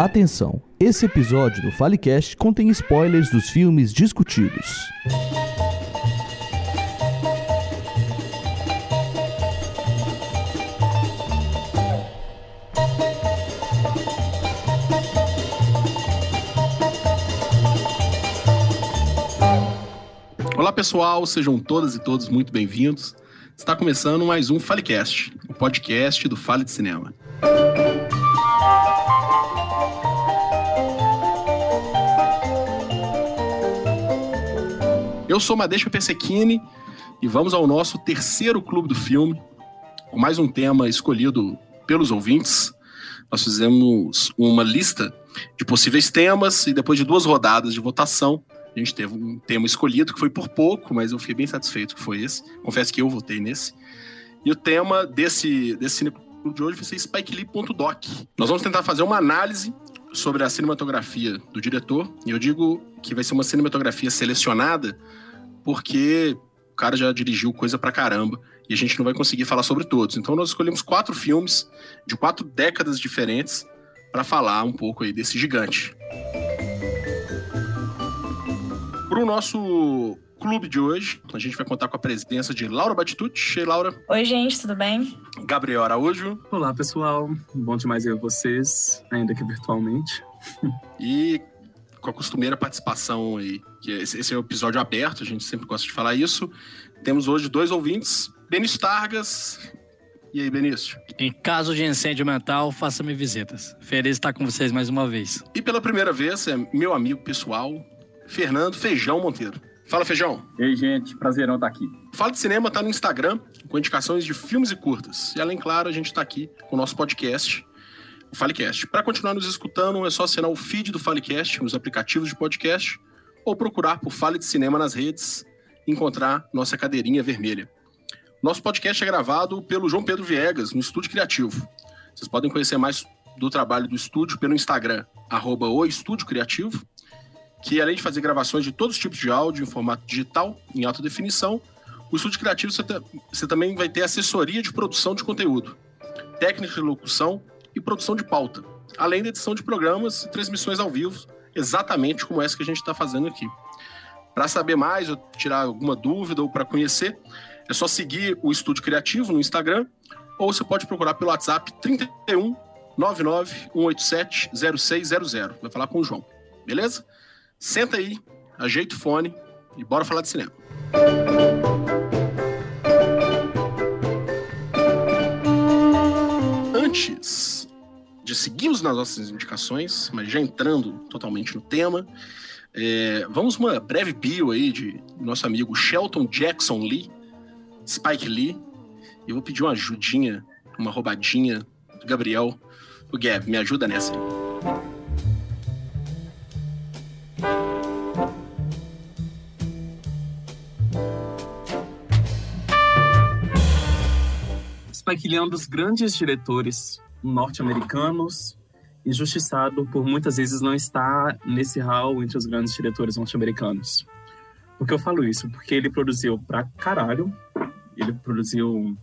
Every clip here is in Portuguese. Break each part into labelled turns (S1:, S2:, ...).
S1: Atenção! Esse episódio do FaleCast contém spoilers dos filmes discutidos.
S2: Olá pessoal, sejam todas e todos muito bem-vindos. Está começando mais um FaleCast, o podcast do Fale de Cinema. Eu sou Madeixa Persequini e vamos ao nosso terceiro clube do filme, com mais um tema escolhido pelos ouvintes. Nós fizemos uma lista de possíveis temas e depois de duas rodadas de votação, a gente teve um tema escolhido que foi por pouco, mas eu fiquei bem satisfeito que foi esse. Confesso que eu votei nesse. E o tema desse, desse de hoje vai ser SpikeLee.doc. Nós vamos tentar fazer uma análise sobre a cinematografia do diretor. E eu digo que vai ser uma cinematografia selecionada porque o cara já dirigiu coisa pra caramba e a gente não vai conseguir falar sobre todos. Então nós escolhemos quatro filmes de quatro décadas diferentes para falar um pouco aí desse gigante. Para o nosso clube de hoje, a gente vai contar com a presença de Laura Batitucci. Ei, Laura.
S3: Oi, gente, tudo bem?
S2: Gabriel Araújo.
S4: Olá, pessoal. Bom demais ver vocês, ainda que virtualmente.
S2: E com a costumeira participação aí, que esse, esse é o episódio aberto, a gente sempre gosta de falar isso. Temos hoje dois ouvintes, Benício Targas. E aí, Benício?
S5: Em caso de incêndio mental, faça-me visitas. Feliz estar com vocês mais uma vez.
S2: E pela primeira vez, é meu amigo pessoal, Fernando Feijão Monteiro. Fala, Feijão.
S6: Ei, gente, prazerão estar aqui.
S2: Fala de Cinema tá no Instagram, com indicações de filmes e curtas. E além, claro, a gente está aqui com o nosso podcast, o Falecast. Para continuar nos escutando, é só assinar o feed do Falecast nos aplicativos de podcast ou procurar por Fale de Cinema nas redes e encontrar nossa cadeirinha vermelha. Nosso podcast é gravado pelo João Pedro Viegas, no Estúdio Criativo. Vocês podem conhecer mais do trabalho do estúdio pelo Instagram, arroba o Estúdio Criativo, que além de fazer gravações de todos os tipos de áudio em formato digital, em alta definição, o Estúdio Criativo você, você também vai ter assessoria de produção de conteúdo, técnica de locução e produção de pauta, além da edição de programas e transmissões ao vivo, exatamente como essa que a gente está fazendo aqui. Para saber mais, ou tirar alguma dúvida ou para conhecer, é só seguir o Estúdio Criativo no Instagram, ou você pode procurar pelo WhatsApp 31 99 187 0600. Vai falar com o João, beleza? Senta aí, ajeita o fone e bora falar de cinema. Antes de seguirmos nas nossas indicações, mas já entrando totalmente no tema, é, vamos uma breve bio aí de nosso amigo Shelton Jackson Lee, Spike Lee. Eu vou pedir uma ajudinha, uma roubadinha do Gabriel. O Gab, me ajuda nessa aí.
S4: Spike Lee é um dos grandes diretores norte-americanos, injustiçado por muitas vezes não estar nesse hall entre os grandes diretores norte-americanos. Por que eu falo isso? Porque ele produziu pra caralho, ele produziu.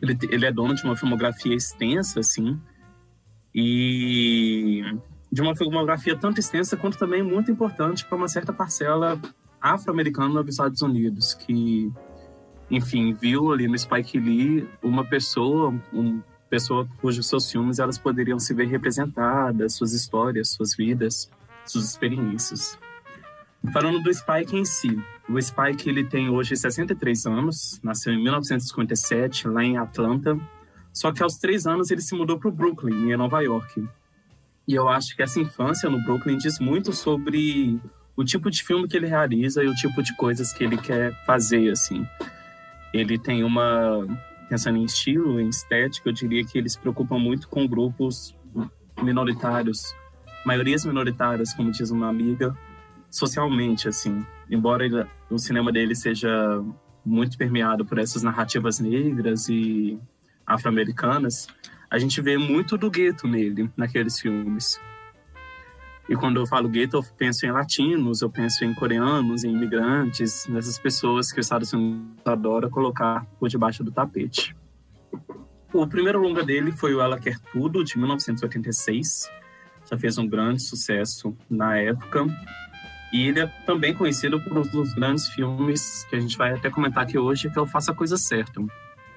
S4: Ele, ele é dono de uma filmografia extensa, assim, e de uma filmografia tanto extensa quanto também muito importante para uma certa parcela afro-americana dos Estados Unidos, que, enfim, viu ali no Spike Lee uma pessoa, uma pessoa cujos seus filmes elas poderiam se ver representadas, suas histórias, suas vidas, suas experiências. Falando do Spike em si, o Spike ele tem hoje 63 anos, nasceu em 1957 lá em Atlanta, só que aos três anos ele se mudou para o Brooklyn, em Nova York. E eu acho que essa infância no Brooklyn diz muito sobre o tipo de filme que ele realiza e o tipo de coisas que ele quer fazer, assim. Ele tem uma... Pensando em estilo, em estética, eu diria que ele se preocupa muito com grupos minoritários, maiorias minoritárias, como diz uma amiga, socialmente, assim. Embora o cinema dele seja muito permeado por essas narrativas negras e afro-americanas, a gente vê muito do gueto nele, naqueles filmes. E quando eu falo gueto, eu penso em latinos, eu penso em coreanos, em imigrantes, nessas pessoas que o Estados Unidos adora colocar por debaixo do tapete. O primeiro longa dele foi o Ela Quer Tudo, de 1986. já fez um grande sucesso na época. E ele é também conhecido por um dos grandes filmes que a gente vai até comentar aqui hoje, que é o Faça a Coisa Certa,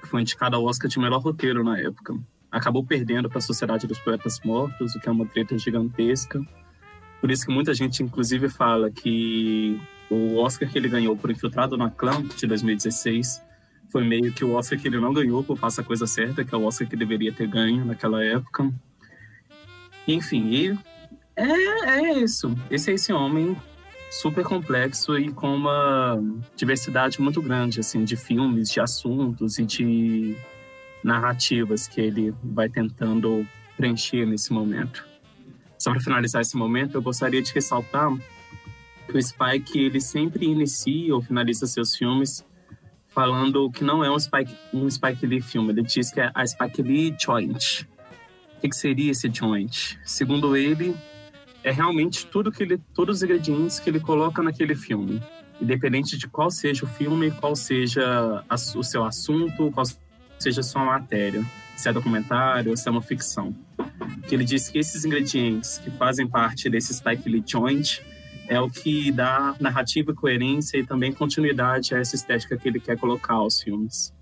S4: que foi indicado ao Oscar de melhor roteiro na época. Acabou perdendo para a Sociedade dos Poetas Mortos, o que é uma treta gigantesca. Por isso que muita gente, inclusive, fala que o Oscar que ele ganhou por Infiltrado na Clã, de 2016, foi meio que o Oscar que ele não ganhou por Faça a Coisa Certa, que é o Oscar que deveria ter ganho naquela época. Enfim, e é, é isso. Esse é esse homem super complexo e com uma diversidade muito grande, assim, de filmes, de assuntos e de narrativas que ele vai tentando preencher nesse momento. Só para finalizar esse momento, eu gostaria de ressaltar que o Spike ele sempre inicia ou finaliza seus filmes falando que não é um Spike, um Spike Lee filme. Ele diz que é a Spike Lee Joint. O que, que seria esse joint? Segundo ele, é realmente tudo que ele, todos os ingredientes que ele coloca naquele filme, independente de qual seja o filme, qual seja a, o seu assunto, qual seja a sua matéria, se é documentário ou se é uma ficção. Que ele diz que esses ingredientes que fazem parte desse Spike Lee Joint é o que dá narrativa, coerência e também continuidade a essa estética que ele quer colocar aos filmes.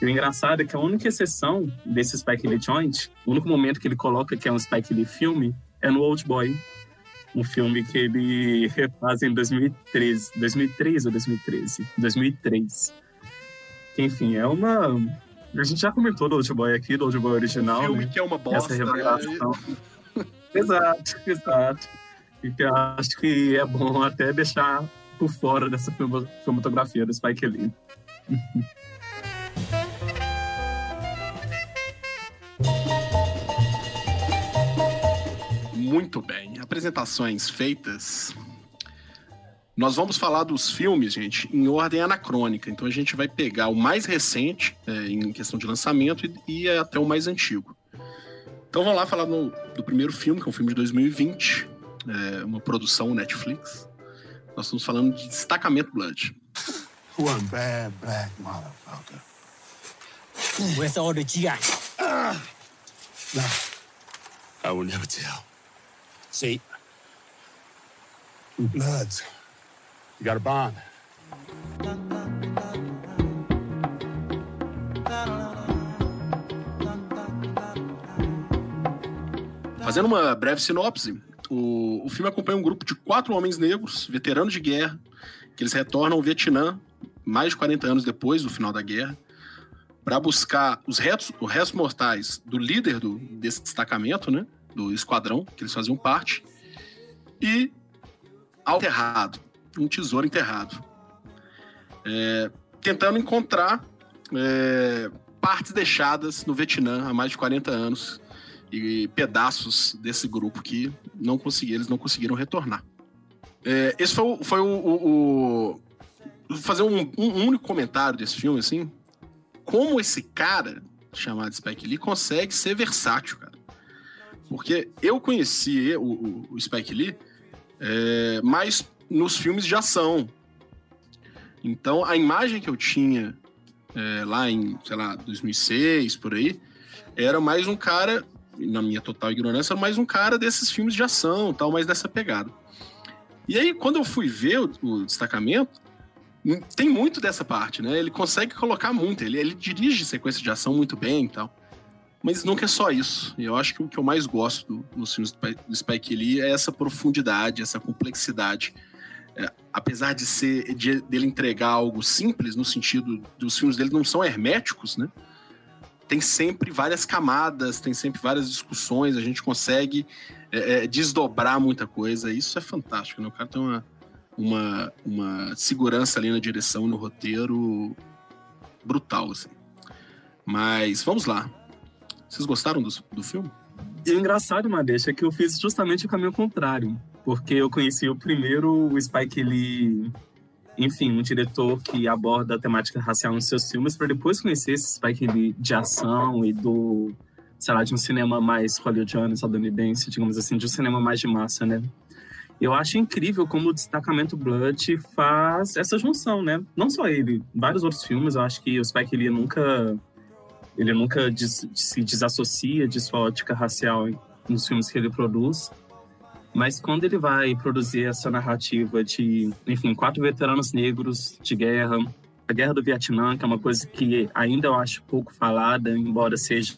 S4: E o engraçado é que a única exceção desse Spike Lee Joint, o único momento que ele coloca que é um Spike Lee filme, é no Old Boy, um filme que ele refaz em 2013, 2003 ou 2013? 2003. Enfim, é uma... A gente já comentou do Old Boy aqui, do Old Boy original,
S2: filme
S4: né?
S2: que é uma bosta,
S4: Essa
S2: né?
S4: revelação. exato, exato. E que eu acho que é bom até deixar por fora dessa filmo- filmografia do Spike Lee.
S2: Muito bem. Apresentações feitas. Nós vamos falar dos filmes, gente, em ordem anacrônica. Então a gente vai pegar o mais recente, é, em questão de lançamento, e, e até o mais antigo. Então vamos lá falar no- do primeiro filme, que é um filme de 2020, é, uma produção Netflix. Nós estamos falando de Destacamento Blood.
S3: One bad black motherfucker.
S7: Where's all the GI?
S3: I will never tell.
S7: See,
S3: Bloods. You got a bond.
S2: Fazendo uma breve sinopse, o, o filme acompanha um grupo de quatro homens negros, veteranos de guerra, que eles retornam ao Vietnã mais de 40 anos depois do final da guerra, para buscar os restos, os restos mortais do líder do, desse destacamento, né, do esquadrão, que eles faziam parte, e algo enterrado, um tesouro enterrado. É, tentando encontrar é, partes deixadas no Vietnã há mais de 40 anos e pedaços desse grupo que não conseguiram, eles não conseguiram retornar. É, esse foi, o, foi o, o- o- fazer um, um único comentário desse filme assim, como esse cara chamado Spike Lee consegue ser versátil, cara. Porque eu conheci o, o- o Spike Lee é, mais nos filmes de ação. Então a imagem que eu tinha é, lá em, sei lá, 2006 por aí, era mais um cara na minha total ignorância, mais um cara desses filmes de ação, tal, mais dessa pegada. E aí, quando eu fui ver o, o destacamento, hum, tem muito dessa parte, né? Ele consegue colocar muito, ele, ele dirige sequência de ação muito bem e tal. Mas nunca é só isso. Eu acho que o que eu mais gosto do- nos filmes do Spike Lee é essa profundidade, essa complexidade. Apesar de ser de- dele entregar algo simples, no sentido dos filmes dele não são herméticos, né? tem sempre várias camadas, tem sempre várias discussões, a gente consegue é, é, desdobrar muita coisa. Isso é fantástico, né? O cara tem uma, uma, uma segurança ali na direção, no roteiro brutal, assim. Mas vamos lá. Vocês gostaram do, do filme?
S4: E o engraçado, Madeixa, é que eu fiz justamente o caminho contrário. Porque eu conheci o primeiro o Spike Lee, enfim, um diretor que aborda a temática racial nos seus filmes, para depois conhecer esse Spike Lee de ação e do, sei lá, de um cinema mais hollywoodiano, estadunidense, digamos assim, de um cinema mais de massa, né? Eu acho incrível como o Destacamento Blood faz essa junção, né? Não só ele, vários outros filmes, eu acho que o Spike Lee nunca ele nunca des- se desassocia de sua ótica racial nos filmes que ele produz. Mas quando ele vai produzir essa narrativa de, enfim, quatro veteranos negros de guerra, a guerra do Vietnã, que é uma coisa que ainda eu acho pouco falada, embora seja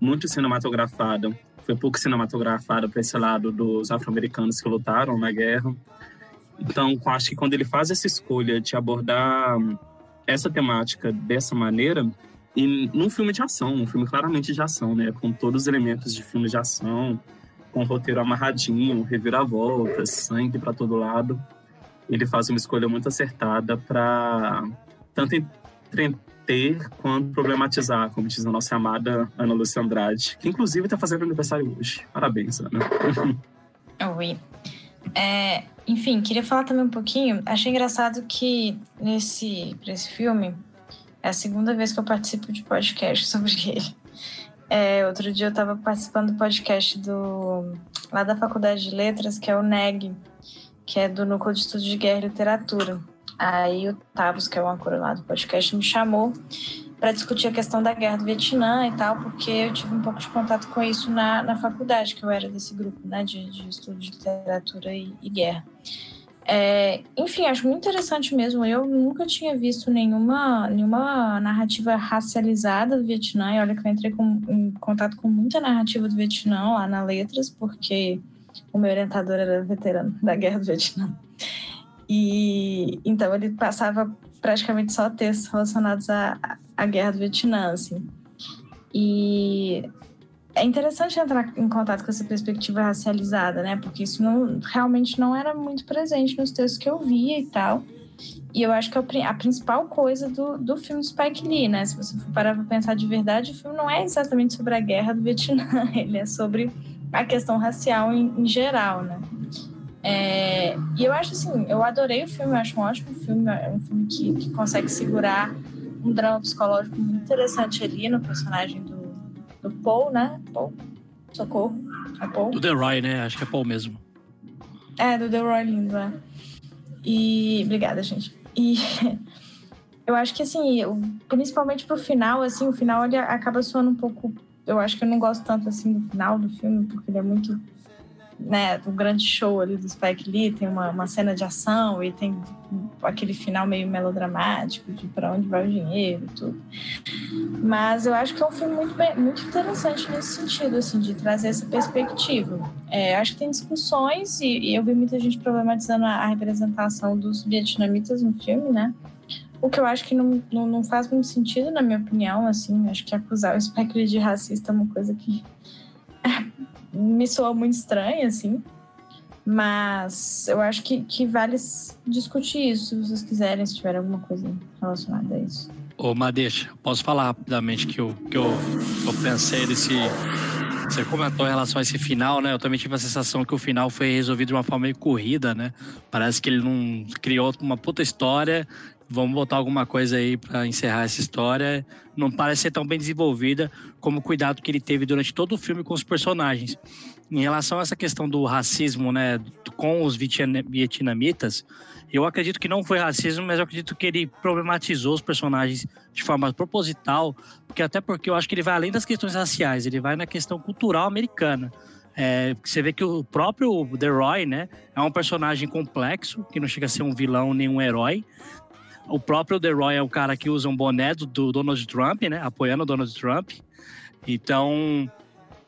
S4: muito cinematografada, foi pouco cinematografada para esse lado dos afro-americanos que lutaram na guerra. Então, acho que quando ele faz essa escolha de abordar essa temática dessa maneira, e num filme de ação, um filme claramente de ação, né, com todos os elementos de filme de ação, com o roteiro amarradinho, reviravoltas, sangue para todo lado, ele faz uma escolha muito acertada para tanto entreter quanto problematizar, como diz a nossa amada Ana Lúcia Andrade, que inclusive está fazendo aniversário hoje. Parabéns, Ana.
S8: Oi. É, enfim, queria falar também um pouquinho. Achei engraçado que nesse esse filme é a segunda vez que eu participo de podcast sobre ele. É, outro dia eu estava participando do podcast do lá da Faculdade de Letras, que é o NEG, que é do Núcleo de Estudos de Guerra e Literatura. Aí o Tavos, que é o âncora lá do podcast, me chamou para discutir a questão da guerra do Vietnã e tal, porque eu tive um pouco de contato com isso na, na faculdade, que eu era desse grupo né, de, de estudo de literatura e, e guerra. É, enfim, acho muito interessante mesmo. Eu nunca tinha visto nenhuma, nenhuma narrativa racializada do Vietnã. E olha que eu entrei com, em contato com muita narrativa do Vietnã lá na Letras, porque o meu orientador era veterano da Guerra do Vietnã. E então ele passava praticamente só textos relacionados à, à Guerra do Vietnã, assim. E é interessante entrar em contato com essa perspectiva racializada, né? Porque isso não, realmente não era muito presente nos textos que eu via e tal. E eu acho que é a principal coisa do, do filme Spike Lee, né? Se você for parar para pensar de verdade, o filme não é exatamente sobre a guerra do Vietnã, ele é sobre a questão racial em, em geral, né? É, e eu acho assim, eu adorei o filme, eu acho um ótimo filme, é um filme que, que consegue segurar um drama psicológico muito interessante ali no personagem do do Paul, né? Paul. Socorro. É Paul.
S5: Do The Roy, né? Acho que é Paul mesmo.
S8: É, do The Roy lindo, é. E. Obrigada, gente. E. eu acho que, assim, principalmente pro final, assim, o final ele acaba soando um pouco. Eu acho que eu não gosto tanto, assim, do final do filme, porque ele é muito né, o grande show ali do Spike Lee, tem uma, uma cena de ação e tem aquele final meio melodramático de para onde vai o dinheiro e tudo. Mas eu acho que é um filme muito, bem, muito interessante nesse sentido, assim, de trazer essa perspectiva. É, acho que tem discussões e, e, eu vi muita gente problematizando a, a representação dos vietnamitas no filme, né? O que eu acho que não, não, não, faz muito sentido, na minha opinião, assim. Acho que acusar o Spike Lee de racista é uma coisa que me soa muito estranho, assim. Mas eu acho que, que vale discutir isso, se vocês quiserem, se tiver alguma coisa relacionada a isso.
S5: Ô, Madeixa, posso falar rapidamente que eu, que eu, eu pensei nesse. Você comentou em relação a esse final, né? Eu também tive a sensação que o final foi resolvido de uma forma meio corrida, né? Parece que ele não criou uma puta história vamos botar alguma coisa aí para encerrar essa história. Não parece ser tão bem desenvolvida como o cuidado que ele teve durante todo o filme com os personagens. Em relação a essa questão do racismo, né, com os vietnamitas, eu acredito que não foi racismo, mas eu acredito que ele problematizou os personagens de forma proposital, porque até porque eu acho que ele vai além das questões raciais, ele vai na questão cultural americana. É, você vê que o próprio The Roy, né, é um personagem complexo, que não chega a ser um vilão nem um herói, o próprio The é o cara que usa um boné do, do Donald Trump, né? Apoiando o Donald Trump. Então,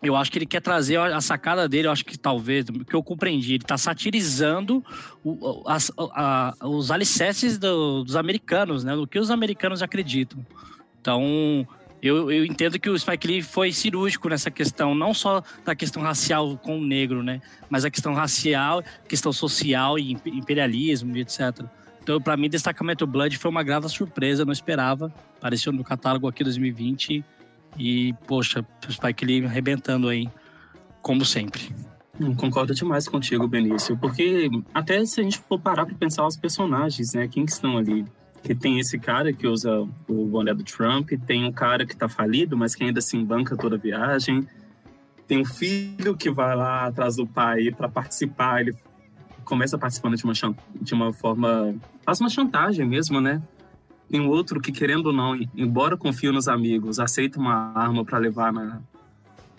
S5: eu acho que ele quer trazer a sacada dele, eu acho que talvez, que eu compreendi, ele está satirizando o, as, a, os alicerces do, dos americanos, né? Do que os americanos acreditam. Então, eu, eu, entendo que o Spike Lee foi cirúrgico nessa questão, não só da questão racial com o negro, né? Mas a questão racial, questão social e imperialismo etc. Então, para mim, Destacamento Blood foi uma grata surpresa, não esperava. Apareceu no catálogo aqui 2020 e, poxa, Spike Lee arrebentando aí, como sempre.
S4: Concordo demais contigo, Benício, porque até se a gente for parar para pensar os personagens, né, quem que estão ali? Que tem esse cara que usa o boné do Trump, tem um cara que tá falido, mas que ainda se assim banca toda a viagem, tem um filho que vai lá atrás do pai para participar, ele começa participando de uma, de uma forma. faz uma chantagem mesmo, né? Tem outro que, querendo ou não, embora confie nos amigos, aceita uma arma para levar na,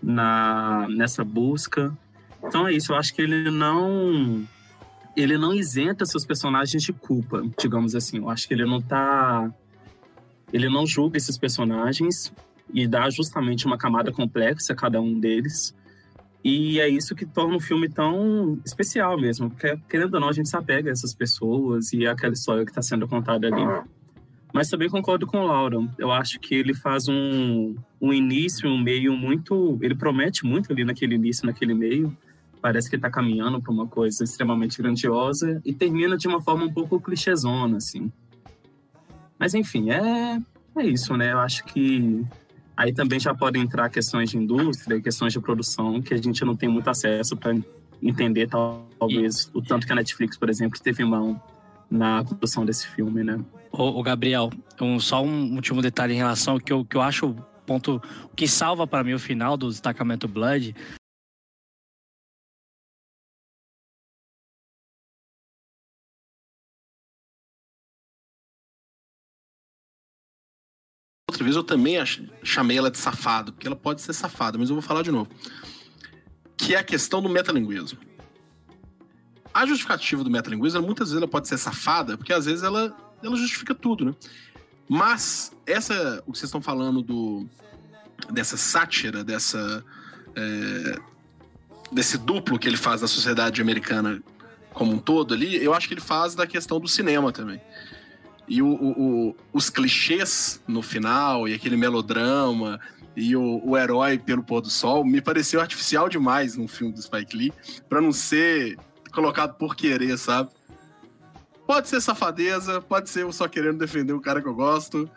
S4: na, nessa busca. Então é isso, eu acho que ele não ele não isenta seus personagens de culpa, digamos assim. Eu acho que ele não tá ele não julga esses personagens e dá justamente uma camada complexa a cada um deles. E é isso que torna o filme tão especial mesmo, porque querendo ou não a gente se apega a essas pessoas e aquela história que está sendo contada ali. Mas também concordo com o Laura. Eu acho que ele faz um, um início, um meio muito. Ele promete muito ali naquele início, naquele meio. Parece que ele está caminhando para uma coisa extremamente grandiosa e termina de uma forma um pouco clichêzona, assim. Mas enfim, é, é isso, né? Eu acho que aí também já podem entrar questões de indústria, questões de produção que a gente não tem muito acesso para entender, talvez, o tanto que a Netflix, por exemplo, teve mão na produção desse filme, né?
S5: O, Gabriel, um, só um último detalhe em relação ao que eu, que eu acho o ponto que salva para mim o final do destacamento Blood
S2: outra vez eu também chamei ela de safado, porque ela pode ser safada, mas eu vou falar de novo. Que é a questão do metalinguismo. A justificativa do metalinguismo, muitas vezes ela pode ser safada, porque às vezes ela ela justifica tudo, né? Mas essa, o que vocês estão falando do dessa sátira, dessa é, desse duplo que ele faz da sociedade americana como um todo ali, eu acho que ele faz da questão do cinema também. E o, o, o, os clichês no final, e aquele melodrama, e o, herói pelo pôr do sol, me pareceu artificial demais num filme do Spike Lee, para não ser colocado por querer, sabe? Pode ser safadeza, pode ser eu só querendo defender o cara que eu gosto,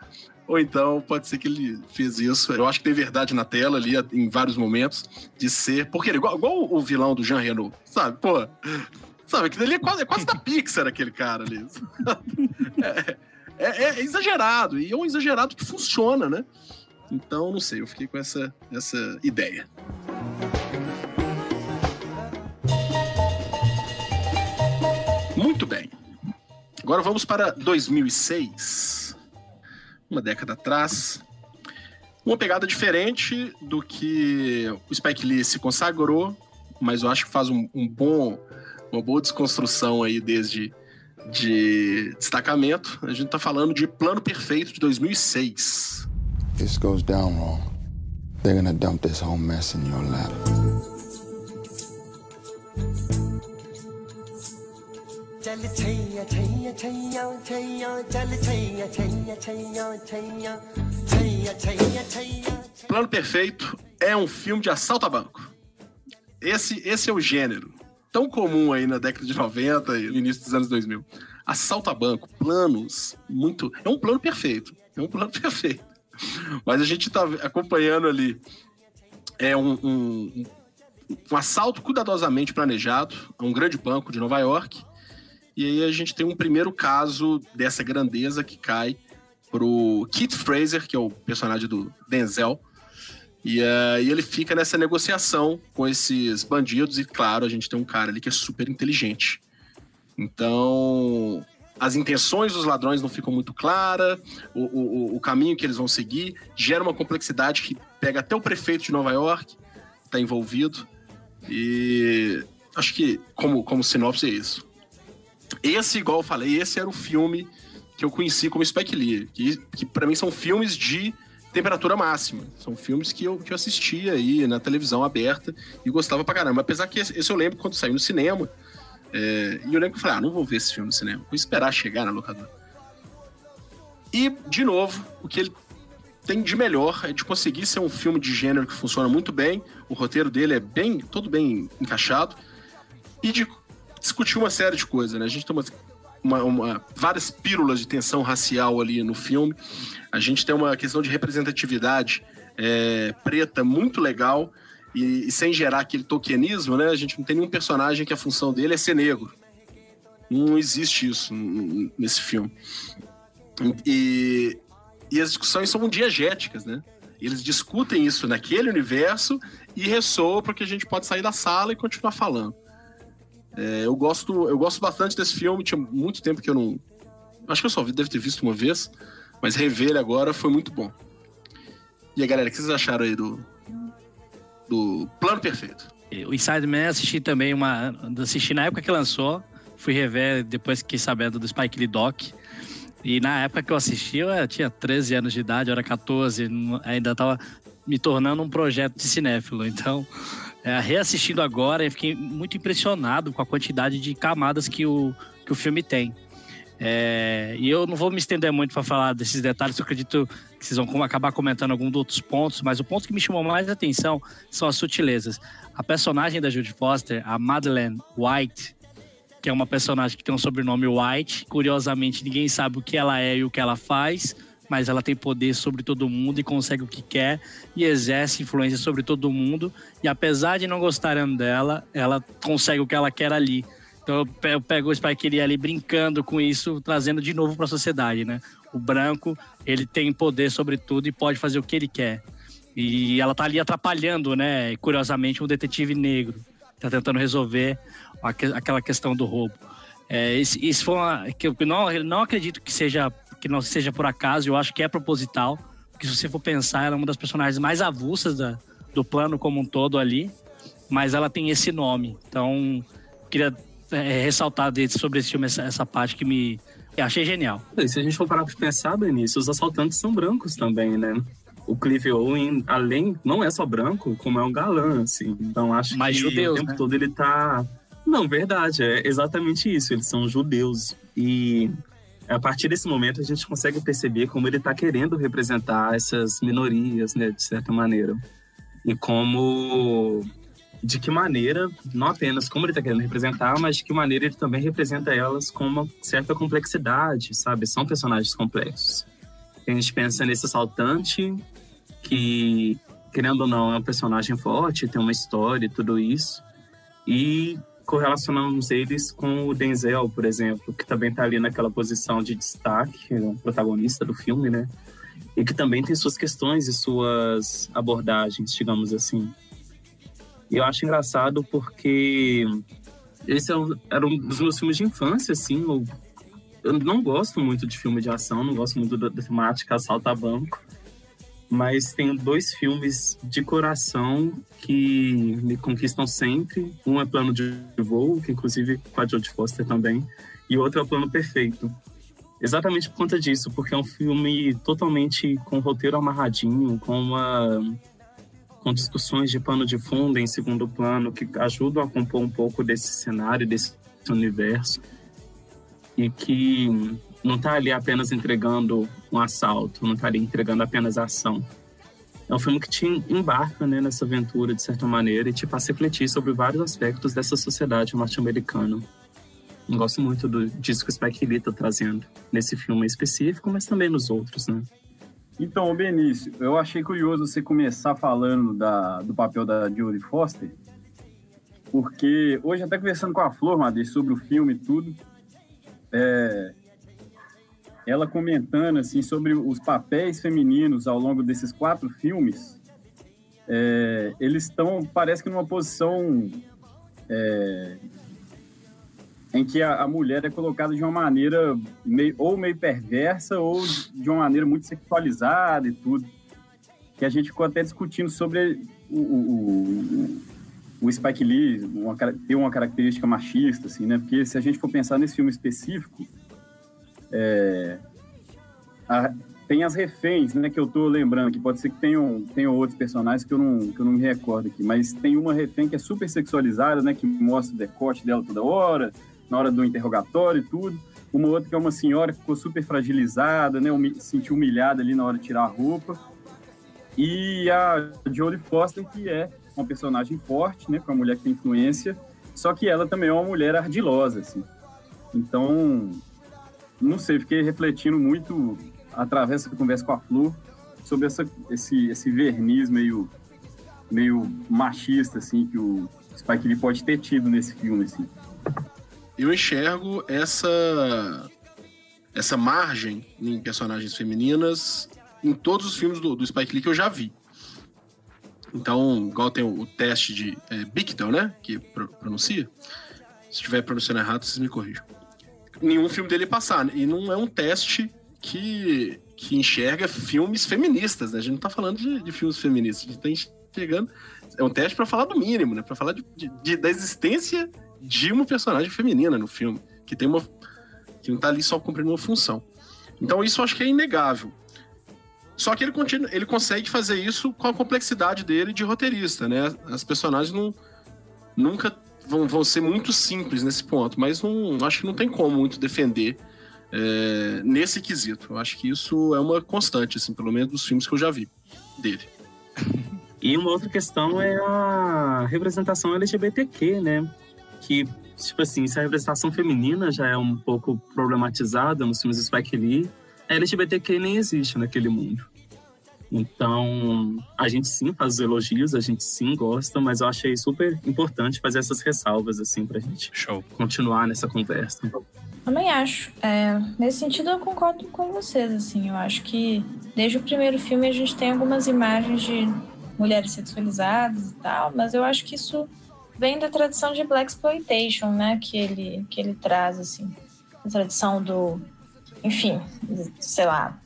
S2: ou então pode ser que ele fez isso. Eu acho que tem verdade na tela ali, em vários momentos, de ser. Porque ele, igual, igual o vilão do Jean Reno, sabe? Pô. Sabe, que ele é quase, é quase da Pixar, aquele cara ali. É, é, é, exagerado, e é um exagerado que funciona, né? Então, não sei, eu fiquei com essa, essa ideia. Muito bem. Agora vamos para 2006, uma década atrás. Uma pegada diferente do que o Spike Lee se consagrou, mas eu acho que faz um, um bom, uma boa desconstrução aí desde de destacamento. A gente está falando de Plano Perfeito de 2006. This goes down wrong. They're gonna dump this whole mess in your lap. Plano Perfeito é um filme de assalto a banco. Esse, esse é o gênero. Tão comum aí na década de 90 e início dos anos 2000. Assalto a banco, planos, muito. É um plano perfeito. É um plano perfeito. Mas a gente está acompanhando ali é um, um, um assalto cuidadosamente planejado a um grande banco de Nova York e aí a gente tem um primeiro caso dessa grandeza que cai pro Kit Fraser, que é o personagem do Denzel. E aí ele fica nessa negociação com esses bandidos, e claro, a gente tem um cara ali que é super inteligente. Então, as intenções dos ladrões não ficam muito claras, o, o, o caminho que eles vão seguir gera uma complexidade que pega até o prefeito de Nova York, está envolvido. E acho que, como, como sinopse, é isso. Esse, igual eu falei, esse era o filme que eu conheci como Spike Lee, que, que para mim são filmes de temperatura máxima. São filmes que eu, que eu assistia aí na televisão aberta e gostava pra caramba. Apesar que esse, eu lembro quando saiu no cinema. É, e eu lembro que eu falei, ah, não vou ver esse filme no cinema, vou esperar chegar na locadora. E, de novo, o que ele tem de melhor é de conseguir ser um filme de gênero que funciona muito bem, o roteiro dele é bem, todo bem encaixado, e de discutir uma série de coisas, né? A gente tem uma, uma, uma, várias pílulas de tensão racial ali no filme. A gente tem uma questão de representatividade é, preta muito legal e, e, sem gerar aquele tokenismo, né? A gente não tem nenhum personagem que a função dele é ser negro. Não existe isso nesse filme. E, e as discussões são diegéticas, né? Eles discutem isso naquele universo e ressoam para que a gente pode sair da sala e continuar falando. É, eu gosto eu gosto bastante desse filme, tinha muito tempo que eu não. Acho que eu só devo ter visto uma vez, mas rever ele agora foi muito bom. E aí, galera, o que vocês acharam aí do, do Plano Perfeito.
S5: O Inside Man assisti também uma. Assisti na época que lançou. Fui rever depois que sabendo do Spike Lee Doc. E na época que eu assisti, eu tinha 13 anos de idade, eu era 14, ainda estava me tornando um projeto de cinéfilo. Então, é, reassistindo agora, eu fiquei muito impressionado com a quantidade de camadas que o, que o filme tem. É, e eu não vou me estender muito para falar desses detalhes, eu acredito que vocês vão acabar comentando alguns outros pontos, mas o ponto que me chamou mais atenção são as sutilezas. A personagem da Judy Foster, a Madeleine White, que é uma personagem que tem um sobrenome White, curiosamente ninguém sabe o que ela é e o que ela faz, mas ela tem poder sobre todo mundo e consegue o que quer e exerce influência sobre todo mundo. E apesar de não gostarem dela, ela consegue o que ela quer ali. Então eu pego o Spike Lee ali brincando com isso, trazendo de novo para a sociedade, né? O branco, ele tem poder sobre tudo e pode fazer o que ele quer. E ela tá ali atrapalhando, né? Curiosamente, um detetive negro. Tá tentando resolver aquela questão do roubo. É, isso, foi uma, que eu não, não acredito que seja que não seja por acaso, eu acho que é proposital, porque se você for pensar, ela é uma das personagens mais avulsas da, do plano como um todo ali, mas ela tem esse nome. Então, queria é, ressaltar sobre esse filme essa, essa parte que me achei genial.
S4: E se a gente for parar para pensar, Benício, os assaltantes são brancos também, né? O Clive Owen, além, não é só branco, como é um galã, assim. Então acho
S5: Mais
S4: que
S5: judeus,
S4: o tempo
S5: né?
S4: todo ele tá. Não, verdade, é exatamente isso. Eles são judeus. E a partir desse momento a gente consegue perceber como ele está querendo representar essas minorias, né, de certa maneira. E como de que maneira, não apenas como ele está querendo representar, mas de que maneira ele também representa elas com uma certa complexidade, sabe? São personagens complexos. A gente pensa nesse assaltante que, querendo ou não, é um personagem forte, tem uma história e tudo isso. E correlacionamos eles com o Denzel, por exemplo, que também está ali naquela posição de destaque, é protagonista do filme, né? E que também tem suas questões e suas abordagens, digamos assim. E eu acho engraçado porque esse é era um dos meus filmes de infância, assim. Eu, eu não gosto muito de filme de ação, não gosto muito da, da temática assalto a banco. Mas tenho dois filmes de coração que me conquistam sempre. Um é Plano de Voo, que inclusive com a Jodie Foster também. E o outro é o Plano Perfeito. Exatamente por conta disso, porque é um filme totalmente com roteiro amarradinho, com uma com discussões de pano de fundo em segundo plano que ajudam a compor um pouco desse cenário, desse universo e que não está ali apenas entregando um assalto, não está ali entregando apenas ação. É um filme que te embarca né, nessa aventura de certa maneira e te faz refletir sobre vários aspectos dessa sociedade norte-americana. Gosto muito do disso que o Spike Lee está trazendo nesse filme específico, mas também nos outros, né?
S6: Então, Benício, eu achei curioso você começar falando da, do papel da Jodie Foster, porque hoje, até conversando com a Flor, Madeira, sobre o filme e tudo, é, ela comentando assim, sobre os papéis femininos ao longo desses quatro filmes, é, eles estão, parece que numa posição é, em que a, a mulher é colocada de uma maneira meio, ou meio perversa ou de uma maneira muito sexualizada e tudo. Que a gente ficou até discutindo sobre o, o, o, o Spike Lee uma, ter uma característica machista, assim, né? Porque se a gente for pensar nesse filme específico, é, a- tem as reféns, né? Que eu tô lembrando que pode ser que tenham, tenham outros personagens que eu, não, que eu não me recordo aqui, mas tem uma refém que é super sexualizada, né? Que mostra o decote dela toda hora, na hora do interrogatório e tudo. Uma outra que é uma senhora que ficou super fragilizada, né? Humi se sentiu humilhada ali na hora de tirar a roupa. E a Jodie Foster, que é uma personagem forte, né? Com uma mulher que tem influência, só que ela também é uma mulher ardilosa, assim. Então, não sei, fiquei refletindo muito através dessa conversa com a Flor sobre essa, esse, esse verniz meio, meio machista, assim, que o Spike Lee pode ter tido nesse filme, assim.
S2: Eu enxergo essa essa margem em personagens femininas em todos os filmes do, do Spike Lee que eu já vi. Então, igual tem o, teste de é, né? Que pro- pronuncia. Se estiver pronunciando errado, vocês me corrijam. Nenhum filme dele passar. E não é um teste que, que enxerga filmes feministas, né? A gente não tá falando de, de filmes feministas. A gente tá pegando. É um teste para falar do mínimo, né? Para falar de, de, da existência de uma personagem feminina no filme, que tem uma que não tá ali só cumprindo uma função. Então isso eu acho que é inegável. Só que ele, continua, ele consegue fazer isso com a complexidade dele de roteirista, né? As personagens não, nunca vão, vão ser muito simples nesse ponto, mas não, acho que não tem como muito defender é, nesse quesito. Eu acho que isso é uma constante, assim, pelo menos dos filmes que eu já vi dele.
S4: E uma outra questão é a representação LGBTQ, né? Que, tipo assim, se a representação feminina já é um pouco problematizada nos filmes do Spike Lee, a LGBTQ nem existe naquele mundo. Então, a gente sim faz os elogios, a gente sim gosta, mas eu achei super importante fazer essas ressalvas, assim, pra gente
S5: Show.
S4: continuar nessa conversa.
S8: Também acho. É, nesse sentido, eu concordo com vocês, assim. Eu acho que desde o primeiro filme a gente tem algumas imagens de mulheres sexualizadas e tal, mas eu acho que isso vem da tradição de Black Exploitation, né? Que ele, que ele traz, assim. A tradição do... Enfim, sei lá,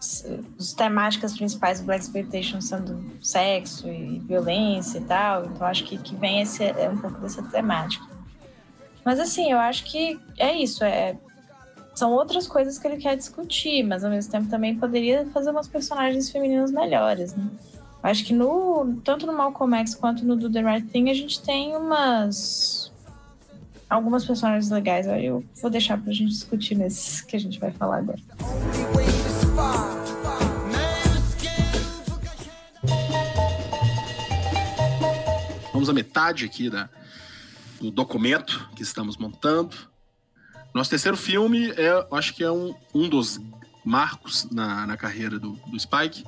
S8: as temáticas principais do Black Exploitation sendo sexo e violência e tal, então acho que, que vem esse, é um pouco dessa temática. Mas assim, eu acho que é isso, é, são outras coisas que ele quer discutir, mas ao mesmo tempo também poderia fazer umas personagens femininas melhores, né? Acho que no tanto no Malcolm X quanto no Do The Right Thing a gente tem umas algumas personagens legais. Eu vou deixar pra gente discutir nesses que a gente vai falar agora.
S2: Vamos à metade aqui da, do documento que estamos montando. Nosso terceiro filme é, acho que é um, um dos marcos na, na carreira do, do Spike.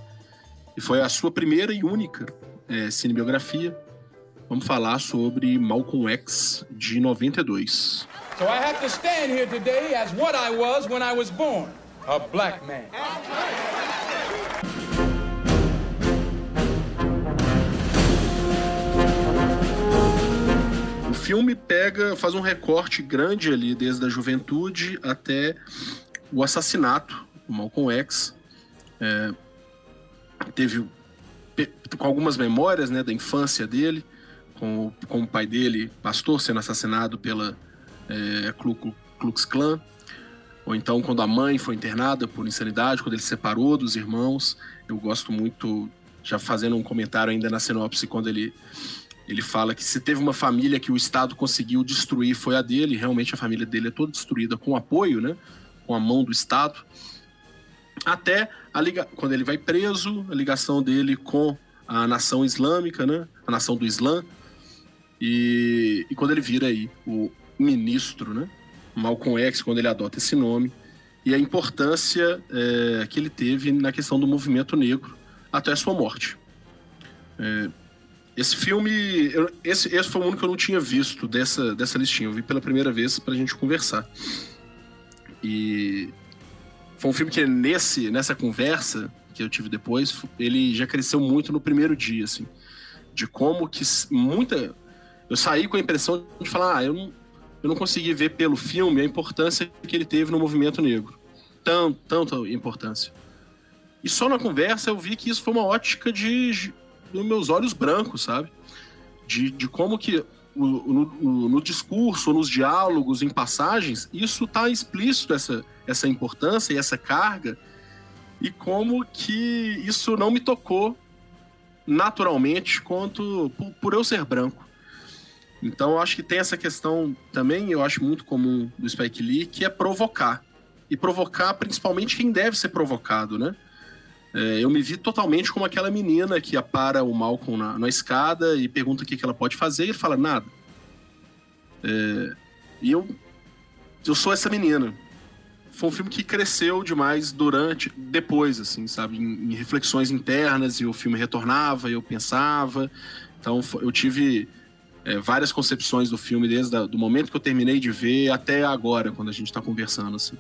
S2: E foi a sua primeira e única é, cinebiografia. Vamos falar sobre Malcolm X de 92.
S9: So I have to stand here today as what I was when I was born, a black man.
S2: O filme pega, faz um recorte grande ali, desde a juventude até o assassinato do Malcolm X. É, teve com algumas memórias né, da infância dele, com o, com o pai dele, pastor, sendo assassinado pela é, Ku Klux Klan. Ou então quando a mãe foi internada por insanidade, quando ele se separou dos irmãos. Eu gosto muito, já fazendo um comentário ainda na sinopse, quando ele ele fala que se teve uma família que o Estado conseguiu destruir foi a dele, realmente a família dele é toda destruída com apoio, né? Com a mão do Estado. Até a liga... quando ele vai preso, a ligação dele com a nação islâmica, né? A nação do Islã. E, e quando ele vira aí o ministro, né? Malcolm X, quando ele adota esse nome. E a importância é, que ele teve na questão do movimento negro até a sua morte. É, esse filme, eu, esse, esse foi o único que eu não tinha visto dessa, dessa listinha. Eu vi pela primeira vez pra gente conversar. E foi um filme que nesse, nessa conversa que eu tive depois, ele já cresceu muito no primeiro dia, assim. De como que muita... Eu saí com a impressão de falar, ah, eu não, eu não consegui ver pelo filme a importância que ele teve no movimento negro. Tanta importância. E só na conversa eu vi que isso foi uma ótica de nos meus olhos brancos, sabe? De, de como que no, no, no, discurso, nos diálogos, em passagens, isso está explícito, essa, essa importância e essa carga, e como que isso não me tocou naturalmente quanto por, por eu ser branco. Então eu acho que tem essa questão também, eu acho muito comum do Spike Lee, que é provocar. E provocar principalmente quem deve ser provocado, né? É, eu me vi totalmente como aquela menina que apara o Malcolm na, na escada e pergunta o que, que ela pode fazer e ele fala nada. É, e eu, eu sou essa menina. Foi um filme que cresceu demais durante, depois, assim, sabe? Em, em reflexões internas e o filme retornava e eu pensava. Então eu tive é, várias concepções do filme desde o momento que eu terminei de ver até agora, quando a gente está conversando, assim.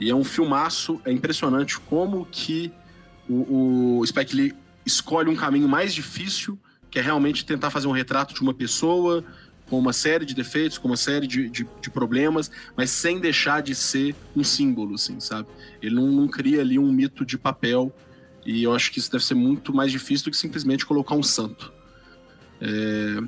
S2: E é um filmaço, é impressionante como que o, o Spike Lee escolhe um caminho mais difícil, que é realmente tentar fazer um retrato de uma pessoa com uma série de defeitos, com uma série de, de, de problemas, mas sem deixar de ser um símbolo, assim, sabe? Ele não, não, cria ali um mito de papel E eu acho que isso deve ser muito mais difícil do que simplesmente colocar um santo. É,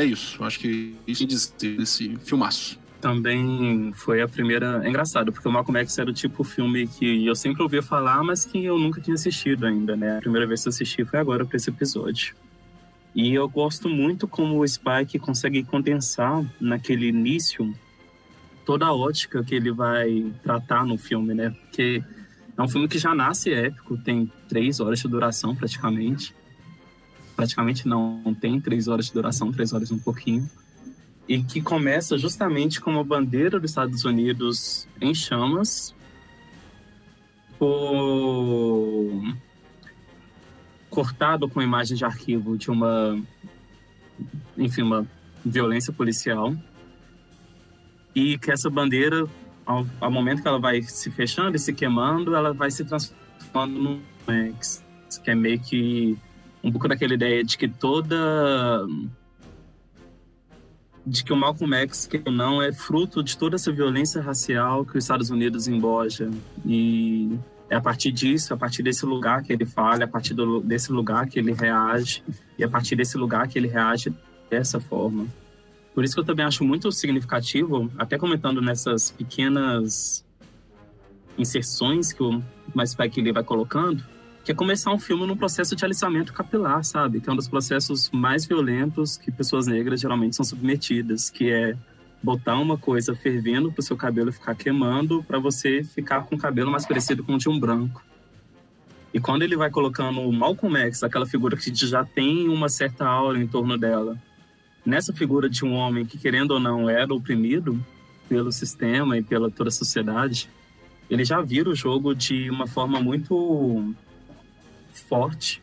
S2: é isso. Acho que isso tem dizer desse filmaço.
S4: Também foi a primeira. É engraçado, porque o Malcolm X era o tipo de filme que eu sempre ouvia falar, mas que eu nunca tinha assistido ainda, né? A primeira vez que eu assisti foi agora para esse episódio. E eu gosto muito como o Spike consegue condensar naquele início toda a ótica que ele vai tratar no filme, né? Porque é um filme que já nasce épico, tem três horas de duração praticamente. Praticamente não, tem três horas de duração, três horas e um pouquinho. E que começa justamente com uma bandeira dos Estados Unidos em chamas, por... cortado com imagens de arquivo de uma, enfim, uma violência policial. E que essa bandeira ao, ao, momento que ela vai se fechando e se queimando, ela vai se transformando num Max, que é meio que um pouco daquela ideia de que toda de que o Malcolm X, que não, é fruto de toda essa violência racial que os Estados Unidos emboja. E é a partir disso, a partir desse lugar que ele fala, a partir do, desse lugar que ele reage, e a partir desse lugar que ele reage dessa forma. Por isso que eu também acho muito significativo, até comentando nessas pequenas inserções que o Spike Lee vai colocando, que é começar um filme num processo de alistamento capilar, sabe? Que é um dos processos mais violentos que pessoas negras geralmente são submetidas, que é botar uma coisa fervendo para o seu cabelo ficar queimando para você ficar com o cabelo mais parecido com o de um branco. E quando ele vai colocando o Malcolm X, aquela figura que já tem uma certa aura em torno dela, nessa figura de um homem que, querendo ou não, era oprimido pelo sistema e pela toda a sociedade, ele já vira o jogo de uma forma muito forte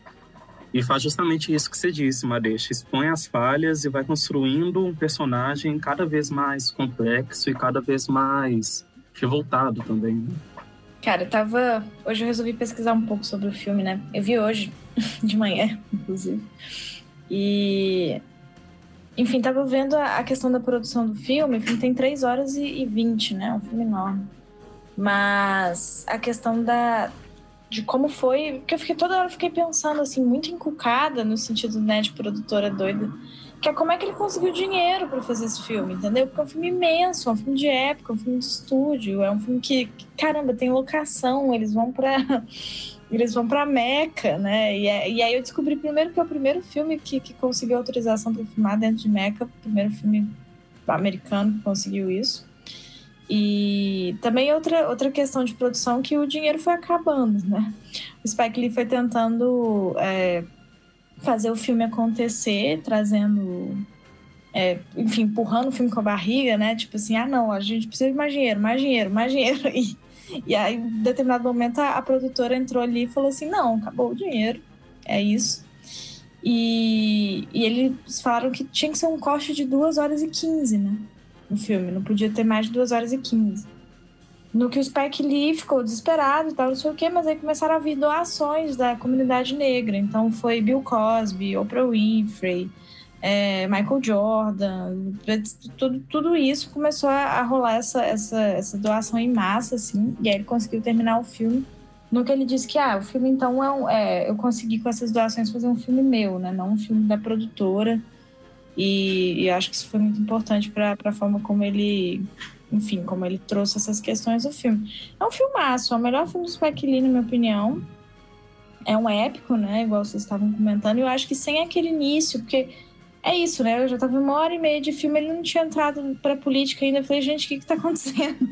S4: e faz justamente isso que você disse, Madeixa. Expõe as falhas e vai construindo um personagem cada vez mais complexo e cada vez mais revoltado também. Né?
S8: Cara, eu tava. Hoje eu resolvi pesquisar um pouco sobre o filme, né? Eu vi hoje, de manhã, inclusive. E enfim, tava vendo a questão da produção do filme. O filme tem 3 horas e 20, né? É um filme enorme. Mas a questão da de como foi, porque eu fiquei toda hora fiquei pensando assim, muito encucada no sentido né, de produtora doida, que é como é que ele conseguiu dinheiro para fazer esse filme, entendeu? Porque é um filme imenso, é um filme de época, é um filme de estúdio, é um filme que, caramba, tem locação, eles vão para eles vão para Meca, né? E, é, e, aí eu descobri primeiro que é o primeiro filme que, que conseguiu autorização para filmar dentro de Meca, o primeiro filme americano que conseguiu isso. E também outra, outra questão de produção que o dinheiro foi acabando, né? O Spike Lee foi tentando é, fazer o filme acontecer, trazendo é, enfim, empurrando o filme com a barriga, né? Tipo assim, ah, não, a gente precisa de mais dinheiro, mais dinheiro, mais dinheiro. E, e aí, em determinado momento, a, a, produtora entrou ali e falou assim: não, acabou o dinheiro, é isso. E, e eles falaram que tinha que ser um corte de 2 horas e 15, né? No filme, não podia ter mais de 2 horas e 15. No que o Spike Lee ficou desesperado e tal, não sei o quê, mas aí começaram a vir doações da comunidade negra. Então foi Bill Cosby, Oprah Winfrey, é, Michael Jordan, tudo, tudo isso começou a, rolar essa, essa, essa doação em massa, assim, e aí ele conseguiu terminar o filme. No que ele disse que, ah, o filme então é, um, é eu consegui com essas doações fazer um filme meu, né, não um filme da produtora. E, e acho que isso foi muito importante para a forma como ele, enfim, como ele trouxe essas questões do filme. É um filmaço, é o melhor filme do Spike Lee, na minha opinião. É um épico, né, igual vocês estavam comentando, e eu acho que sem aquele início, porque é isso, né? Eu já tava uma hora e meia de filme, ele não tinha entrado pra política ainda. Eu falei, gente, o que que tá acontecendo?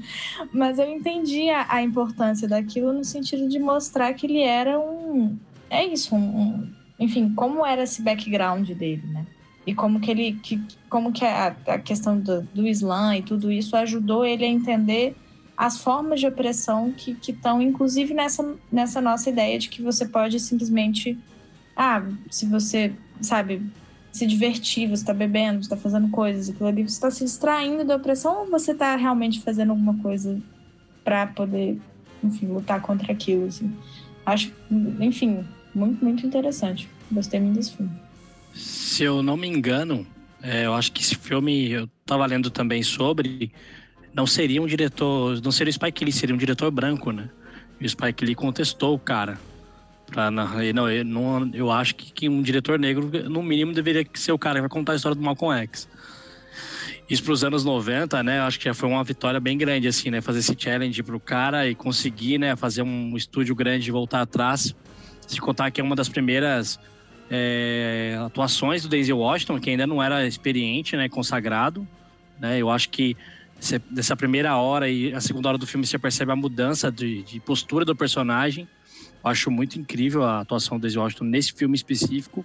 S8: Mas eu entendi a, a, importância daquilo no sentido de mostrar que ele era um. É isso, um, um, enfim, como era esse background dele, né? E como que ele. Que, como que a, a questão do, do Islã e tudo isso ajudou ele a entender as formas de opressão que estão, inclusive, nessa, nessa nossa ideia de que você pode simplesmente. Ah, se você, sabe, se divertir, você está bebendo, você está fazendo coisas, aquilo ali, você está se distraindo da opressão ou você está realmente fazendo alguma coisa para poder, enfim, lutar contra aquilo, assim. Acho, enfim, muito, muito interessante. Gostei muito desse filme.
S5: Se eu não me engano, é, eu acho que esse filme, eu estava lendo também sobre, não seria um diretor, não seria o Spike Lee, seria um diretor branco, né? E o Spike Lee contestou o cara Pra, não, eu, não, eu, acho que, que um diretor negro, no mínimo, deveria ser o cara que vai contar a história do Malcolm X. Isso para os anos 90, né? Acho que já foi uma vitória bem grande, assim, né? Fazer esse challenge pro cara e conseguir, né? Fazer um estúdio grande e voltar atrás. Se contar que é uma das primeiras é, atuações do Denzel Washington, que ainda não era experiente, né? Consagrado. Né? Eu acho que dessa primeira hora e a segunda hora do filme você percebe a mudança de, de postura do personagem. Eu acho muito incrível a atuação do Denzel Washington nesse filme específico.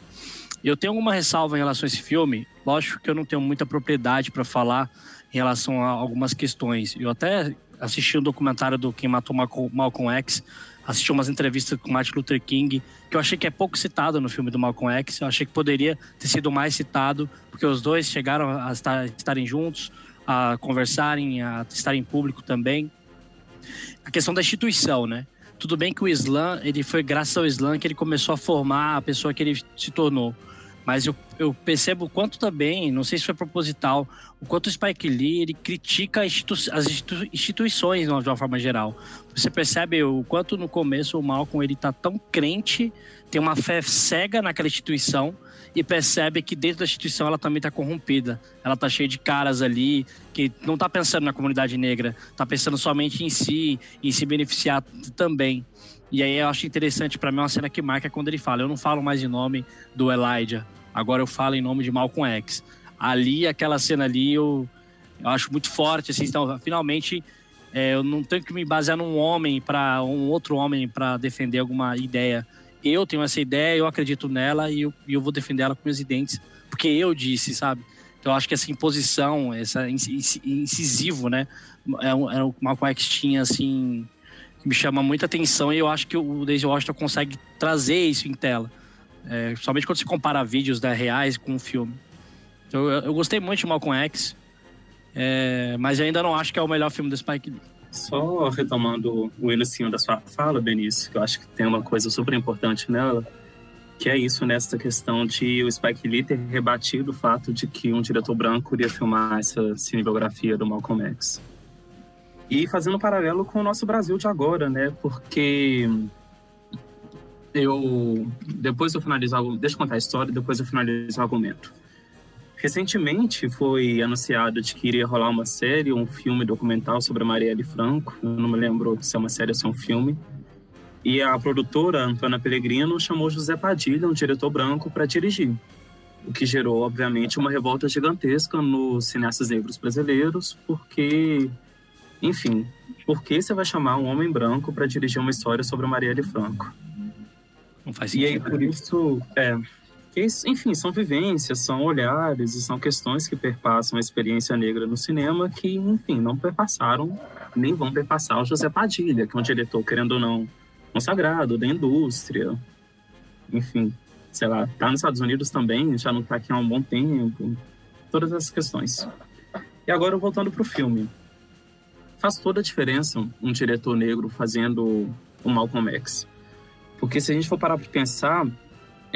S5: Eu tenho alguma ressalva em relação a esse filme. Lógico que eu não tenho muita propriedade para falar em relação a algumas questões. Eu até assisti um documentário do Quem Matou Malcolm X, assisti umas entrevistas com Martin Luther King, que eu achei que é pouco citado no filme do Malcolm X. Eu achei que poderia ter sido mais citado, porque os dois chegaram a estar, estarem juntos, a conversarem, a estar em público também. A questão da instituição, né? Tudo bem que o Islã, ele foi graças ao Islã que ele começou a formar a pessoa que ele se tornou. Mas eu, eu percebo o quanto também, não sei se foi proposital, o quanto o Spike Lee ele critica institu as institu instituições de uma forma geral. Você percebe o quanto no começo o Malcolm ele tá tão crente, tem uma fé cega naquela instituição e percebe que dentro da instituição ela também está corrompida. Ela está cheia de caras ali que não está pensando na comunidade negra, está pensando somente em si e se beneficiar também. E aí eu acho interessante para mim uma cena que marca quando ele fala: Eu não falo mais em nome do Elijah, agora eu falo em nome de Malcolm X. Ali, aquela cena ali, eu, eu acho muito forte, assim, então, finalmente é, eu não tenho que me basear num homem para um outro homem para defender alguma ideia. Eu tenho essa ideia, eu acredito nela e eu, eu vou defender ela com meus dentes, porque eu disse, sabe? Então eu acho que essa imposição, essa incisivo, né? É, é o Malcolm X tinha assim me chama muita atenção e eu acho que o Daisy Washington consegue trazer isso em tela. É, somente quando se compara vídeos da reais com o filme. Então, eu, eu, gostei muito de Malcolm X, é, mas ainda não acho que é o melhor filme do Spike Lee.
S4: Só retomando o início da sua fala, Benício, que eu acho que tem uma coisa super importante nela, que é isso nessa questão de o Spike Lee ter rebatido o fato de que um diretor branco iria filmar essa cinebiografia do Malcolm X. E fazendo um paralelo com o nosso Brasil de agora, né? Porque eu depois eu finalizar, deixa eu contar a história, depois eu finalizo o argumento. Recentemente foi anunciado de que iria rolar uma série, um filme documental sobre a Marielle Franco. Eu não me lembro se é uma série ou se é um filme. E a produtora, Antônia Pellegrino, chamou José Padilha, um diretor branco, para dirigir. O que gerou, obviamente, uma revolta gigantesca nos cineastas negros brasileiros, porque, enfim, por que você vai chamar um homem branco para dirigir uma história sobre a Marielle Franco?
S5: Não faz sentido.
S4: E aí, por isso, é, enfim, são vivências, são olhares e são questões que perpassam a experiência negra no cinema que, enfim, não perpassaram, nem vão perpassar o José Padilha, que é um diretor, querendo ou não, consagrado da indústria. Enfim, sei lá, tá nos Estados Unidos também, já não tá aqui há um bom tempo. Todas essas questões. E agora, voltando pro filme. Faz toda a diferença um diretor negro fazendo o Malcolm X porque se a gente for parar para pensar,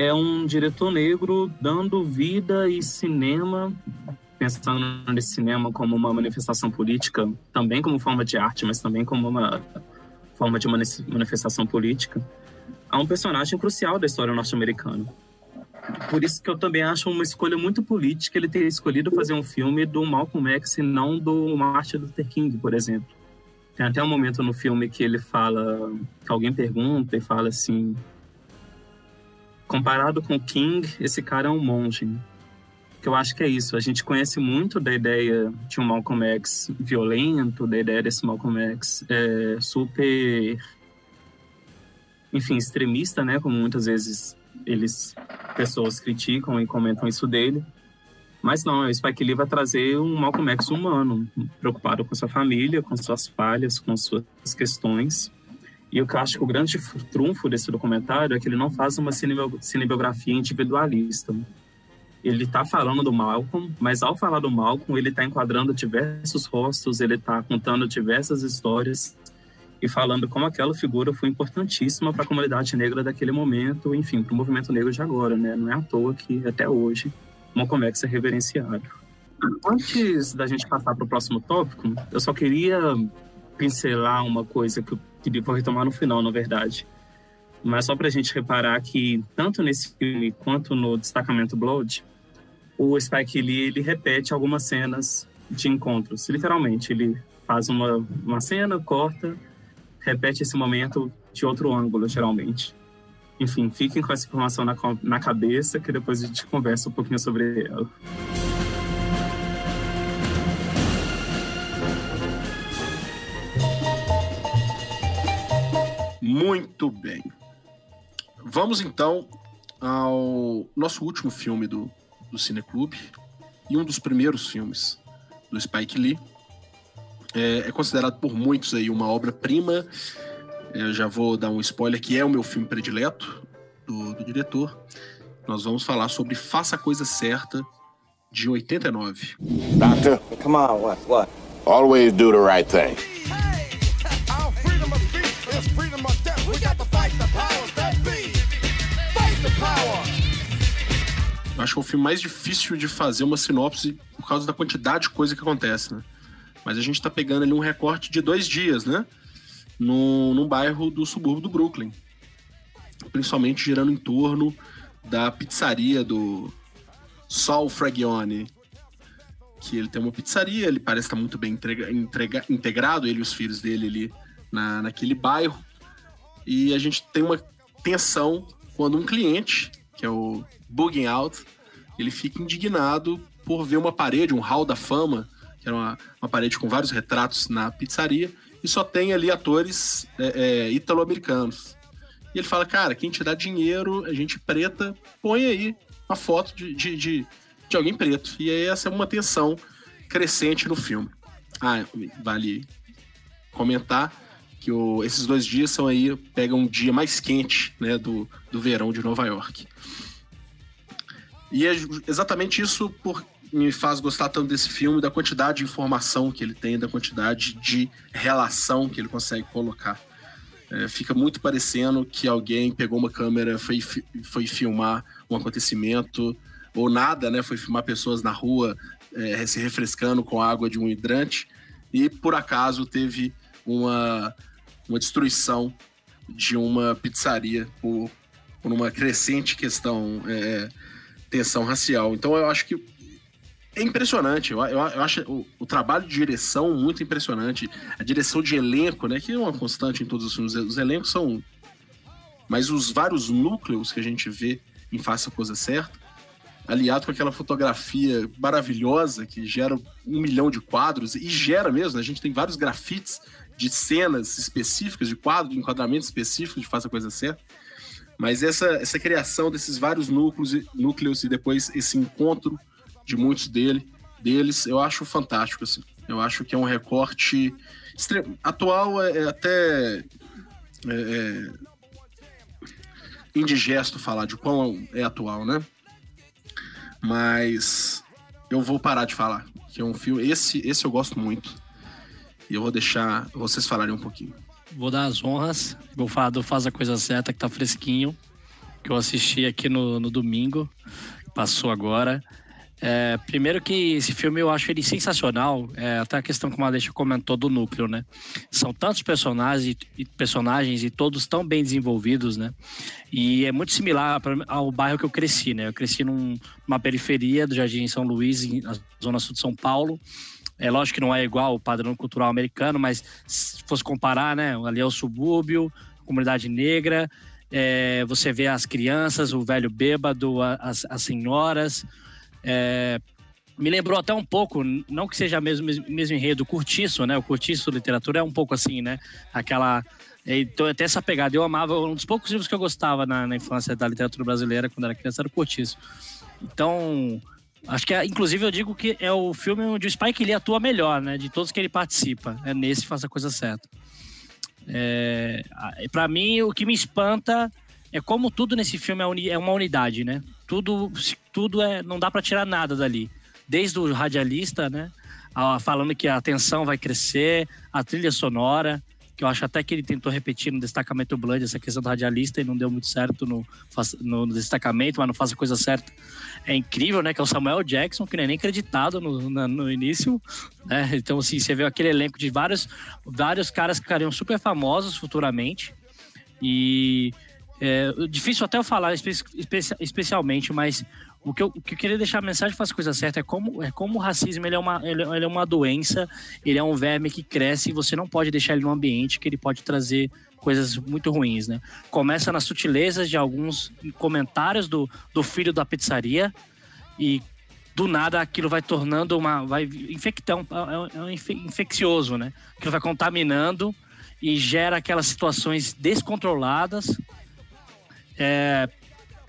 S4: é um diretor negro dando vida e cinema, pensando nesse cinema como uma manifestação política, também como forma de arte, mas também como uma forma de manifestação política, a um personagem crucial da história norte-americana. Por isso que eu também acho uma escolha muito política ele ter escolhido fazer um filme do Malcolm X e não do Martin Luther King, por exemplo. Tem até um momento no filme que ele fala, que alguém pergunta e fala assim: comparado com King, esse cara é um monge. Que eu acho que é isso. A gente conhece muito da ideia de um Malcolm X violento, da ideia desse Malcolm X é, super, enfim, extremista, né? Como muitas vezes eles pessoas criticam e comentam isso dele. Mas não, o Spike Lee vai trazer um Malcolm X humano, preocupado com sua família, com suas falhas, com suas questões. E o que eu acho que o grande trunfo desse documentário é que ele não faz uma cinebiografia individualista. Ele está falando do Malcolm, mas ao falar do Malcolm, ele está enquadrando diversos rostos, ele está contando diversas histórias e falando como aquela figura foi importantíssima para a comunidade negra daquele momento, enfim, para o movimento negro de agora, né? Não é à toa que até hoje Malcolm é reverenciado. Antes da gente passar para o próximo tópico, eu só queria pincelar uma coisa que queria vou retomar no final, na verdade. Mas só para a gente reparar que, tanto nesse filme quanto no Destacamento Blood, o Spike Lee ele repete algumas cenas de encontros. Literalmente, ele faz uma, uma cena, corta, repete esse momento de outro ângulo, geralmente. Enfim, fiquem com essa informação na, na cabeça, que depois a gente conversa um pouquinho sobre ela.
S2: Muito bem. Vamos então ao nosso último filme do, do Cineclube e um dos primeiros filmes do Spike Lee. É, é considerado por muitos aí uma obra-prima. Eu já vou dar um spoiler que é o meu filme predileto do, do diretor. Nós vamos falar sobre Faça a Coisa Certa, de 89.
S10: Doctor, come on, what, what? Always do the right thing.
S2: Acho que é o filme mais difícil de fazer uma sinopse por causa da quantidade de coisa que acontece, né? Mas a gente tá pegando ali um recorte de dois dias, né? No, num bairro do subúrbio do Brooklyn. Principalmente girando em torno da pizzaria do Sol Fragione. Que ele tem uma pizzaria, ele parece estar muito bem entrega, entrega, integrado, ele e os filhos dele ali na, naquele bairro. E a gente tem uma tensão quando um cliente, que é o Bugging Out, ele fica indignado por ver uma parede, um hall da fama, que era uma, uma parede com vários retratos na pizzaria, e só tem ali atores é, é, italo-americanos. E ele fala, cara, quem te dá dinheiro, a gente preta, põe aí uma foto de, de, de, de alguém preto. E aí essa é uma tensão crescente no filme. Ah, vale comentar que o, esses dois dias são aí, pegam um dia mais quente né, do, do verão de Nova York. E é exatamente isso por, me faz gostar tanto desse filme, da quantidade de informação que ele tem, da quantidade de relação que ele consegue colocar. É, fica muito parecendo que alguém pegou uma câmera, foi, foi filmar um acontecimento, ou nada, né? Foi filmar pessoas na rua é, se refrescando com água de um hidrante, e por acaso teve uma, uma destruição de uma pizzaria por, por uma crescente questão. É, tensão racial. Então eu acho que é impressionante. Eu, eu, eu acho o, o, trabalho de direção muito impressionante. A direção de elenco, né? Que é uma constante em todos os filmes. Os elencos são. Mas os vários núcleos que a gente vê em Faça a Coisa Certa, aliado com aquela fotografia maravilhosa que gera um milhão de quadros, e gera mesmo, né? a gente tem vários grafites de cenas específicas, de quadros, de enquadramentos específicos de Faça a Coisa Certa. Mas essa, essa criação desses vários núcleos, núcleos e depois esse encontro de muitos dele, deles, eu acho fantástico. Assim. Eu acho que é um recorte atual, é, é até é, é, indigesto falar de quão é atual, né? Mas eu vou parar de falar, que é um filme. Esse, esse eu gosto muito. E eu vou deixar vocês falarem um pouquinho
S5: vou dar as honras. Vou falar do Faz a Coisa Certa, que tá fresquinho. Que eu assisti aqui no, no domingo. Passou agora. É, primeiro que esse filme eu acho ele sensacional, é, até a questão que o Madeixa comentou do núcleo, né? São tantos personagens e, personagens e todos tão bem desenvolvidos, né? E é muito similar ao bairro que eu cresci, né? Eu cresci num, numa periferia do Jardim São Luís, na zona sul de São Paulo, é lógico que não é igual o padrão cultural americano, mas se fosse comparar, né? Ali é o subúrbio, comunidade negra, é, você vê as crianças, o velho bêbado, as, as senhoras. É, me lembrou até um pouco, não que seja mesmo mesmo enredo, o Curtiço, né? O Curtiço literatura é um pouco assim, né? Aquela então, até essa pegada. Eu amava, um dos poucos livros que eu gostava na, na infância da literatura brasileira, quando era criança, era o Curtiço. Então, Acho que, é, inclusive, eu digo que é o filme onde o Spike Lee atua melhor, né? De todos que ele participa. É nesse Faça a Coisa Certa. É, para mim, o que me espanta é como tudo nesse filme é, é uma unidade, né? Tudo, tudo é, não dá para tirar nada dali. Desde o radialista, né? Falando que a tensão vai crescer, a trilha sonora, que eu acho até que ele tentou repetir no destacamento Blood essa questão do radialista e não deu muito certo no, no, no destacamento, mas não faz a coisa certa. É incrível, né? Que é o Samuel Jackson, que não é nem acreditado no, na, no início, né? Então, assim, você vê aquele elenco de vários, vários caras que ficariam super famosos futuramente. E É, difícil até eu falar espe especialmente, mas o que, eu, o que eu queria deixar a mensagem para as coisas certas é como, é como o racismo ele é, uma, ele, ele, é uma doença, ele é um verme que cresce e você não pode deixar ele num ambiente que ele pode trazer coisas muito ruins, né? Começa nas sutilezas de alguns comentários do, do filho da pizzaria e do nada aquilo vai tornando uma. vai infectar, um, é, um, é um infeccioso, né? Aquilo vai contaminando e gera aquelas situações descontroladas. É,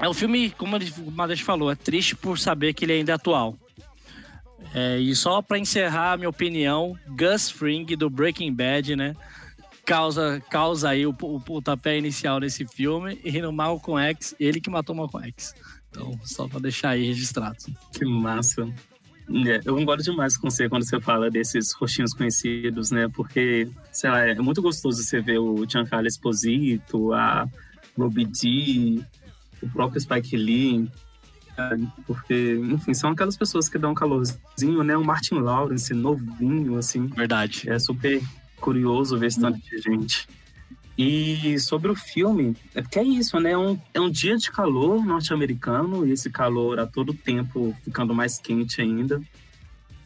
S5: é um filme, como o Madeira falou, é triste por saber que ele ainda é atual. É, e só para encerrar a minha opinião, Gus Fring do Breaking Bad, né? Causa, causa aí o, o inicial nesse filme. E no Malcolm X, ele que matou Malcolm X. Então, só para deixar aí registrado.
S4: Que massa. É, eu concordo demais com você quando você fala desses rostinhos conhecidos, né? Porque, sei lá, é muito gostoso você ver o Giancarlo Esposito, a Ruby D, o próprio Spike Lee, porque, enfim, são aquelas pessoas que dão um calorzinho, né? O Martin Lawrence, novinho, assim.
S5: Verdade.
S4: É super curioso ver esse tanto de gente. E sobre o filme, é porque é isso, né? É um, é um dia de calor norte-americano, e esse calor a todo tempo ficando mais quente ainda.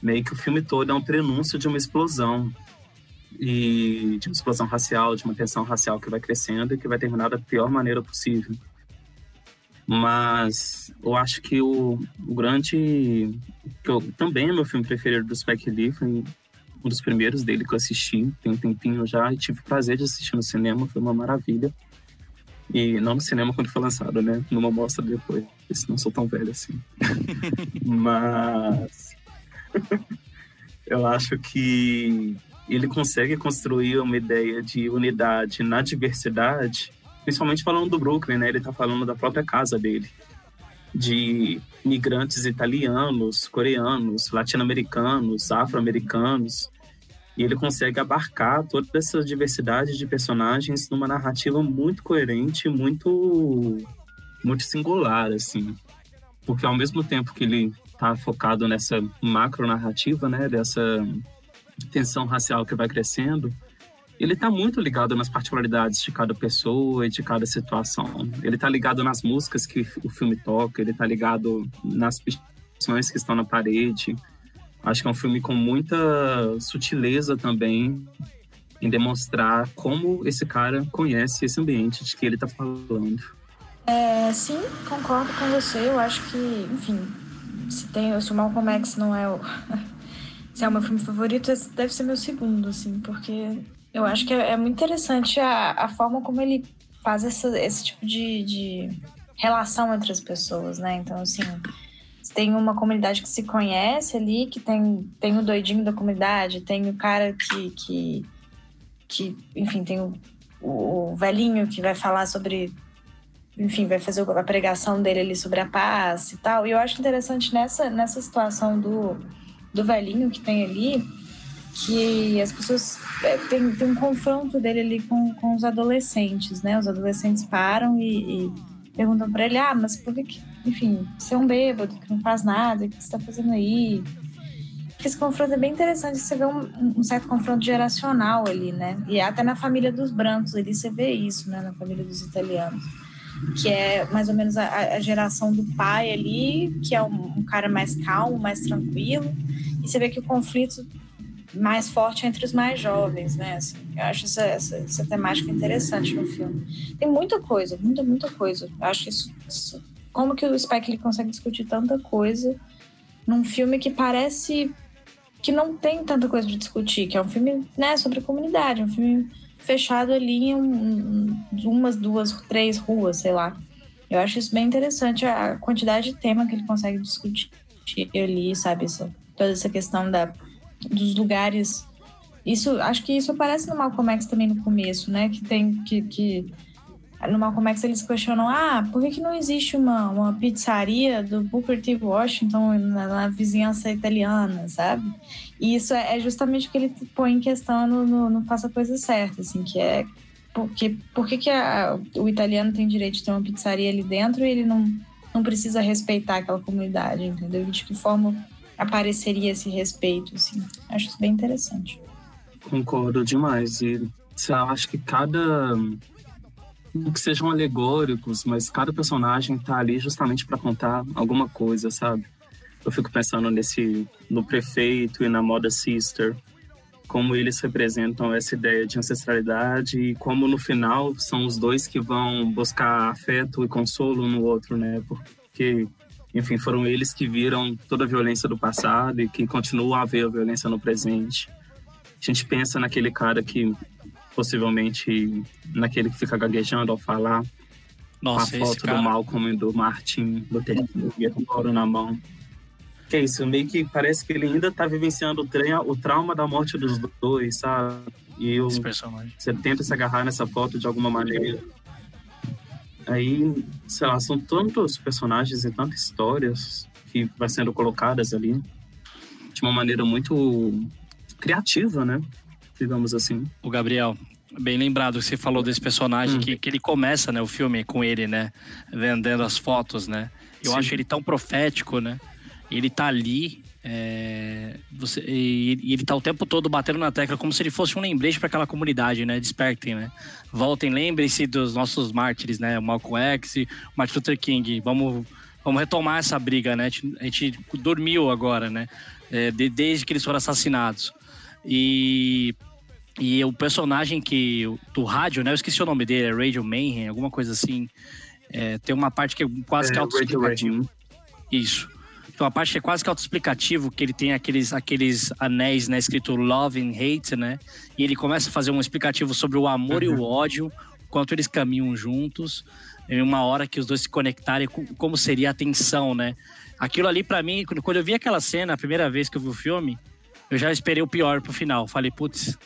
S4: Meio que o filme todo é um prenúncio de uma explosão. E de uma explosão racial, de uma tensão racial que vai crescendo e que vai terminar da pior maneira possível. Mas eu acho que o, o grande. que eu, também é meu filme preferido do Spike Lee, foi um dos primeiros dele que eu assisti, tem um tempinho já, e tive o prazer de assistir no cinema, foi uma maravilha. E não no cinema quando foi lançado, né? Numa mostra depois. Não sou tão velho assim. Mas. eu acho que ele consegue construir uma ideia de unidade na diversidade, principalmente falando do Brooklyn, né? Ele tá falando da própria casa dele. De migrantes italianos, coreanos, latino-americanos, afro-americanos, e ele consegue abarcar toda essa diversidade de personagens numa narrativa muito coerente, muito muito singular assim. Porque ao mesmo tempo que ele está focado nessa macro narrativa, né, dessa tensão racial que vai crescendo, ele está muito ligado nas particularidades de cada pessoa e de cada situação. Ele está ligado nas músicas que o filme toca, ele está ligado nas questões que estão na parede, Acho que é um filme com muita sutileza também em demonstrar como esse cara conhece esse ambiente de que ele está falando.
S8: É, sim, concordo com você. Eu acho que, enfim, se tem se o Malcolm X não é o se é o meu filme favorito, esse deve ser meu segundo, assim, porque eu acho que é, é muito interessante a, a forma como ele faz essa, esse tipo de, de relação entre as pessoas, né? Então, assim, tem uma comunidade que se conhece ali, que tem, tem o doidinho da comunidade, tem o cara que, que, que enfim, tem o, o, velhinho que vai falar sobre, enfim, vai fazer a pregação dele ali sobre a paz e tal. E eu acho interessante nessa, nessa situação do, do velhinho que tem ali, que as pessoas é, tem, tem um confronto dele ali com, com os adolescentes, né? Os adolescentes param e, e perguntam para ele: ah, mas por que, que enfim, ser um bêbado que não faz nada, o que você está fazendo aí? Esse confronto é bem interessante, você vê um, um, certo confronto geracional ali, né? E até na família dos brancos ali você vê isso, né? Na família dos italianos. Que é mais ou menos a, a geração do pai ali, que é um, um cara mais calmo, mais tranquilo. E você vê que o conflito mais forte entre os mais jovens, né? Assim, eu acho essa, essa, essa, temática interessante no filme. Tem muita coisa, muita, muita coisa. Eu acho isso, isso como que o Spike ele consegue discutir tanta coisa num filme que parece que não tem tanta coisa de discutir, que é um filme né, sobre comunidade, um filme fechado ali em um, umas, duas, três ruas, sei lá. Eu acho isso bem interessante, a quantidade de tema que ele consegue discutir ali, sabe? Essa, toda essa questão da, dos lugares. Isso, acho que isso aparece no Malcolm X também no começo, né? Que tem que, que no Malcolm X eles questionam, ah, por que, que não existe uma, uma pizzaria do Booker T. Washington na, na vizinhança italiana, sabe? E isso é, é justamente o que ele põe em questão no, no, no Faça a Coisa Certa, assim, que é porque, por que, que a, o italiano tem direito de ter uma pizzaria ali dentro e ele não, não precisa respeitar aquela comunidade, entendeu? De que forma apareceria esse respeito, assim. Acho isso bem interessante.
S4: Concordo demais. E acho que cada que sejam alegóricos, mas cada personagem tá ali justamente para contar alguma coisa, sabe? Eu fico pensando nesse no prefeito e na moda sister, como eles representam essa ideia de ancestralidade e como no final são os dois que vão buscar afeto e consolo no outro, né? Porque enfim, foram eles que viram toda a violência do passado e que continuam a ver a violência no presente. A gente pensa naquele cara que possivelmente naquele que fica gaguejando ao falar.
S5: Nossa,
S4: com a foto
S5: cara...
S4: do Malcolm e do Martin Luther King com na mão. Que é isso, meio que parece que ele ainda tá vivenciando o, o trauma da morte dos dois, sabe? E eu, você tenta se agarrar nessa foto de alguma maneira. Aí, sei lá, são tantos personagens e tantas histórias que vai sendo colocadas ali de uma maneira muito criativa, né? Digamos assim.
S5: O Gabriel, bem lembrado que você falou desse personagem
S4: Hum.
S5: que, que ele começa, né, o filme com ele, né, vendendo as fotos, né? Eu
S4: Sim.
S5: acho ele tão profético, né? Ele tá ali, é, você, e, e ele tá o tempo todo batendo na tecla como se ele fosse um lembrete para aquela comunidade, né? Despertem, né? Voltem, lembrem-se dos nossos mártires, né? O Malcolm X, o Martin Luther King. Vamos, vamos retomar essa briga, né? A gente, a gente dormiu agora, né? É, de- desde que eles foram assassinados. E e o personagem que do rádio, né? Eu esqueci o nome dele, é Radio Mayhem, alguma coisa assim. É, tem uma parte que é quase
S4: É,
S5: que
S4: Radio
S5: autoexplicativo. Isso. Uma parte que é quase que autoexplicativo, que ele tem aqueles, aqueles anéis, né? Escrito Love and Hate, né? E ele começa a fazer um explicativo sobre o amor e o ódio, quanto eles caminham juntos. Em uma hora que os dois se conectarem, co- como seria a tensão, né? Aquilo ali, pra mim, quando quando eu vi aquela cena, a primeira vez que eu vi o filme, eu já esperei o pior pro final. Falei, putz,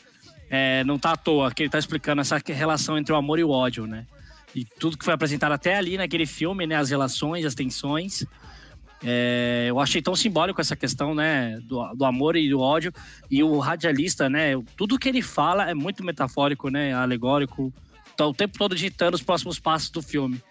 S5: é, não tá à toa que ele tá explicando essa relação entre o amor e o ódio, né? E tudo que foi apresentado até ali naquele filme, né? As relações, as tensões. É, eu achei tão simbólico essa questão, né? Do, do amor e do ódio. E o radialista, né? Tudo que ele fala é muito metafórico, né? Alegórico. Tá o tempo todo digitando os próximos passos do filme.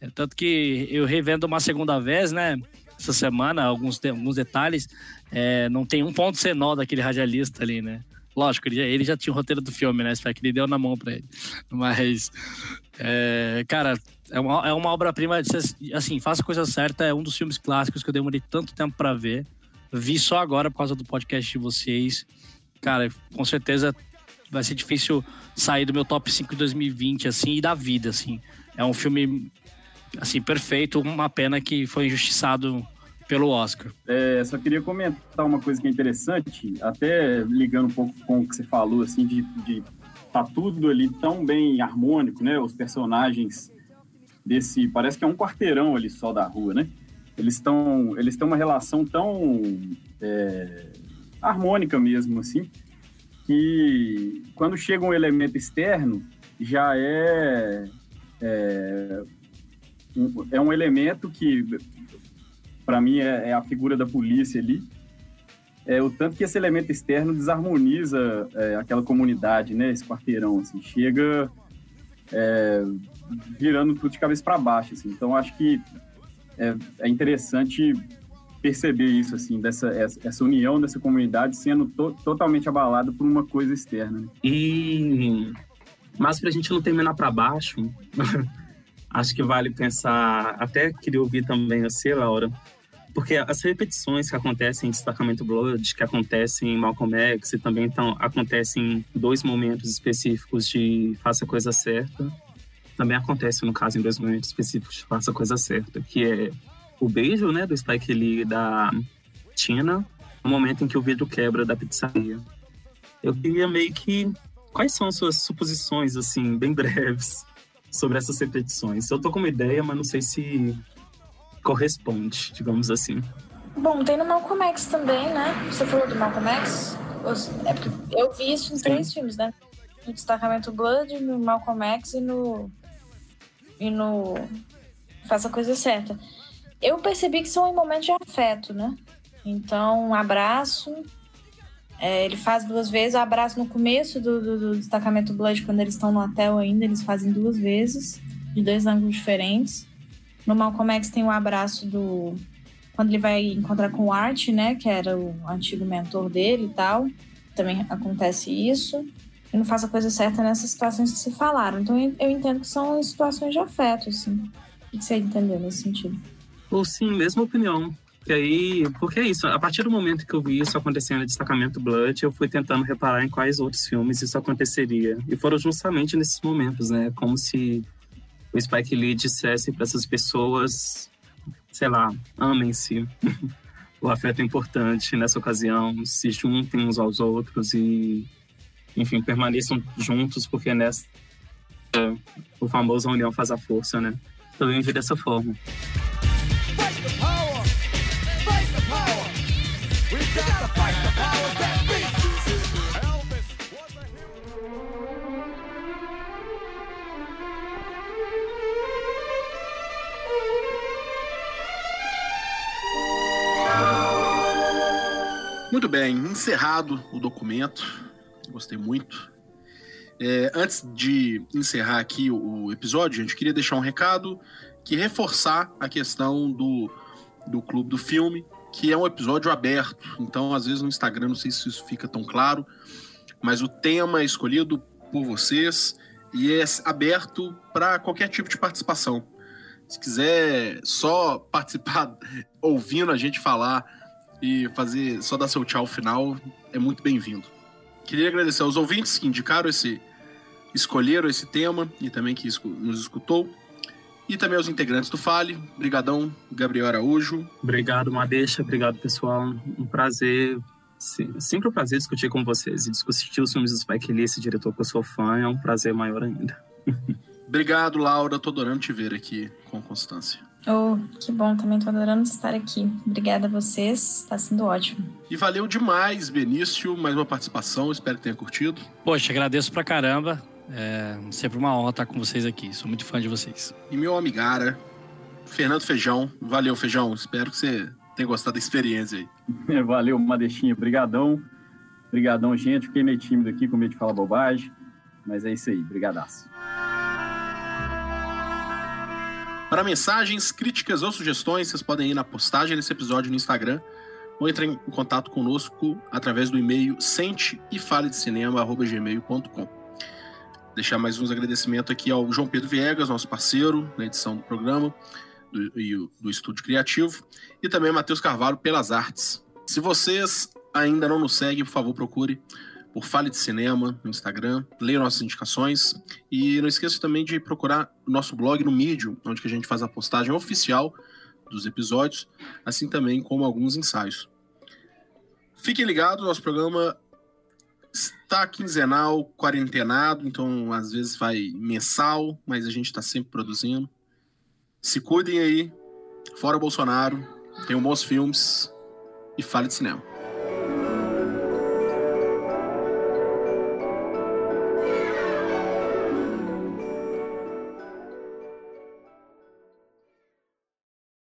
S5: É, tanto que eu revendo uma segunda vez, né? Essa semana, alguns, alguns detalhes. é, não tem um ponto sem nó daquele radialista ali, né? Lógico, ele já, ele já tinha o roteiro do filme, né? Espero que ele deu na mão pra ele. Mas, é, cara, é uma, é uma obra-prima. Assim, faça a coisa certa. É um dos filmes clássicos que eu demorei tanto tempo pra ver. Vi só agora por causa do podcast de vocês. Cara, com certeza vai ser difícil sair do meu top 5 de 2020, assim, e da vida, assim. É um filme, assim, perfeito. Uma pena que foi injustiçado pelo Oscar.
S6: É, só queria comentar uma coisa que é interessante, até ligando um pouco com o que você falou, assim, de, de tá tudo ali tão bem harmônico, né? Os personagens desse, parece que é um quarteirão ali só da rua, né? Eles estão, eles têm uma relação tão é, harmônica mesmo, assim, que quando chega um elemento externo já é é um, é um elemento que para mim é, é a figura da polícia ali. É o tanto que esse elemento externo desarmoniza é, aquela comunidade né esse quarteirão assim. Chega é, virando tudo de cabeça para baixo assim. Então acho que é, é interessante perceber isso assim dessa essa, união dessa comunidade sendo to, totalmente abalada por uma coisa externa né?
S4: E mas pra gente não terminar para baixo, acho que vale pensar, até queria ouvir também você, Laura, porque as repetições que acontecem em Destacamento Blood, que acontecem em Malcolm X e também tão, acontecem em dois momentos específicos de Faça a Coisa Certa, também acontece, no caso, em dois momentos específicos de Faça a Coisa Certa, que é o beijo, né, do Spike Lee da Tina, no momento em que o vidro quebra da pizzaria. Eu queria meio que Quais são suas suposições, assim, bem breves, sobre essas repetições? Eu tô com uma ideia, mas não sei se corresponde, digamos assim.
S8: Bom, tem no Malcolm X também, né? Você falou do Malcolm X? É porque eu vi isso em três filmes, né? No Destacamento Blood, no Malcolm X e no. E no. Faça a coisa certa. Eu percebi que são em momentos de afeto, né? Então, um abraço. É, ele faz duas vezes. O abraço no começo do, do, do Destacamento Blood, quando eles estão no hotel ainda, eles fazem duas vezes, de dois ângulos diferentes. No Malcolm X tem o abraço do. Quando ele vai encontrar com o Art, né? Que era o antigo mentor dele e tal. Também acontece isso. não faço a coisa certa nessas situações que se falaram. Então eu entendo que são situações de afeto, assim. O que você entendeu nesse sentido?
S4: Ou sim, mesma opinião. E aí, porque é isso, a partir do momento que eu vi isso acontecendo no Destacamento Blood, eu fui tentando reparar em quais outros filmes isso aconteceria. E foram justamente nesses momentos, né? Como se o Spike Lee dissesse para essas pessoas, sei lá, amem-se. o afeto é importante nessa ocasião, se juntem uns aos outros e enfim, permaneçam juntos, porque nessa o famoso união faz a força, né? Eu vi dessa forma.
S2: Muito bem, encerrado o documento, gostei muito. É, antes de encerrar aqui o, episódio, a gente queria deixar um recado que reforçar a questão do, do Clube do Filme, que é um episódio aberto. Então, às vezes no Instagram, não sei se isso fica tão claro, mas o tema é escolhido por vocês e é aberto para qualquer tipo de participação. Se quiser só participar ouvindo a gente falar e fazer só dar seu tchau final, é muito bem-vindo. Queria agradecer aos ouvintes que indicaram esse, escolheram esse tema e também que nos escutou. E também aos integrantes do Fale. Obrigadão, Gabriel Araújo.
S4: Obrigado, Madeixa. Obrigado, pessoal. Um prazer. Sempre um prazer discutir com vocês e discutir os filmes do Spike Lee, esse diretor que eu sou fã, é um prazer maior ainda.
S2: Obrigado, Laura. Tô adorando te ver aqui com constância.
S8: Oh, que bom, também tô adorando estar aqui. Obrigada a vocês, tá sendo ótimo.
S2: E valeu demais, Benício, mais uma participação, espero que tenha curtido.
S5: Poxa, agradeço pra caramba. É sempre uma honra estar com vocês aqui, sou muito fã de vocês.
S2: E meu amigara, Fernando Feijão, valeu, Feijão, espero que você tenha gostado da experiência aí.
S6: valeu, Madeixinha, brigadão. Brigadão, gente, fiquei meio tímido aqui, com medo de falar bobagem, mas é isso aí, brigadaço.
S2: Para mensagens, críticas ou sugestões, vocês podem ir na postagem desse episódio no Instagram ou entrar em contato conosco através do e-mail sente e fale de. Deixar mais uns agradecimentos aqui ao João Pedro Viegas, nosso parceiro na edição do programa do, do Estúdio Criativo, e também Matheus Carvalho pelas artes. Se vocês ainda não nos seguem, por favor, procure por Fale de Cinema no Instagram, leia nossas indicações e não esqueça também de procurar o nosso blog no Medium, onde a gente faz a postagem oficial dos episódios, assim também como alguns ensaios. Fiquem ligados, nosso programa está quinzenal, quarentenado, então às vezes vai mensal, mas a gente está sempre produzindo. Se cuidem aí, fora Bolsonaro, tenham bons filmes e fale de cinema.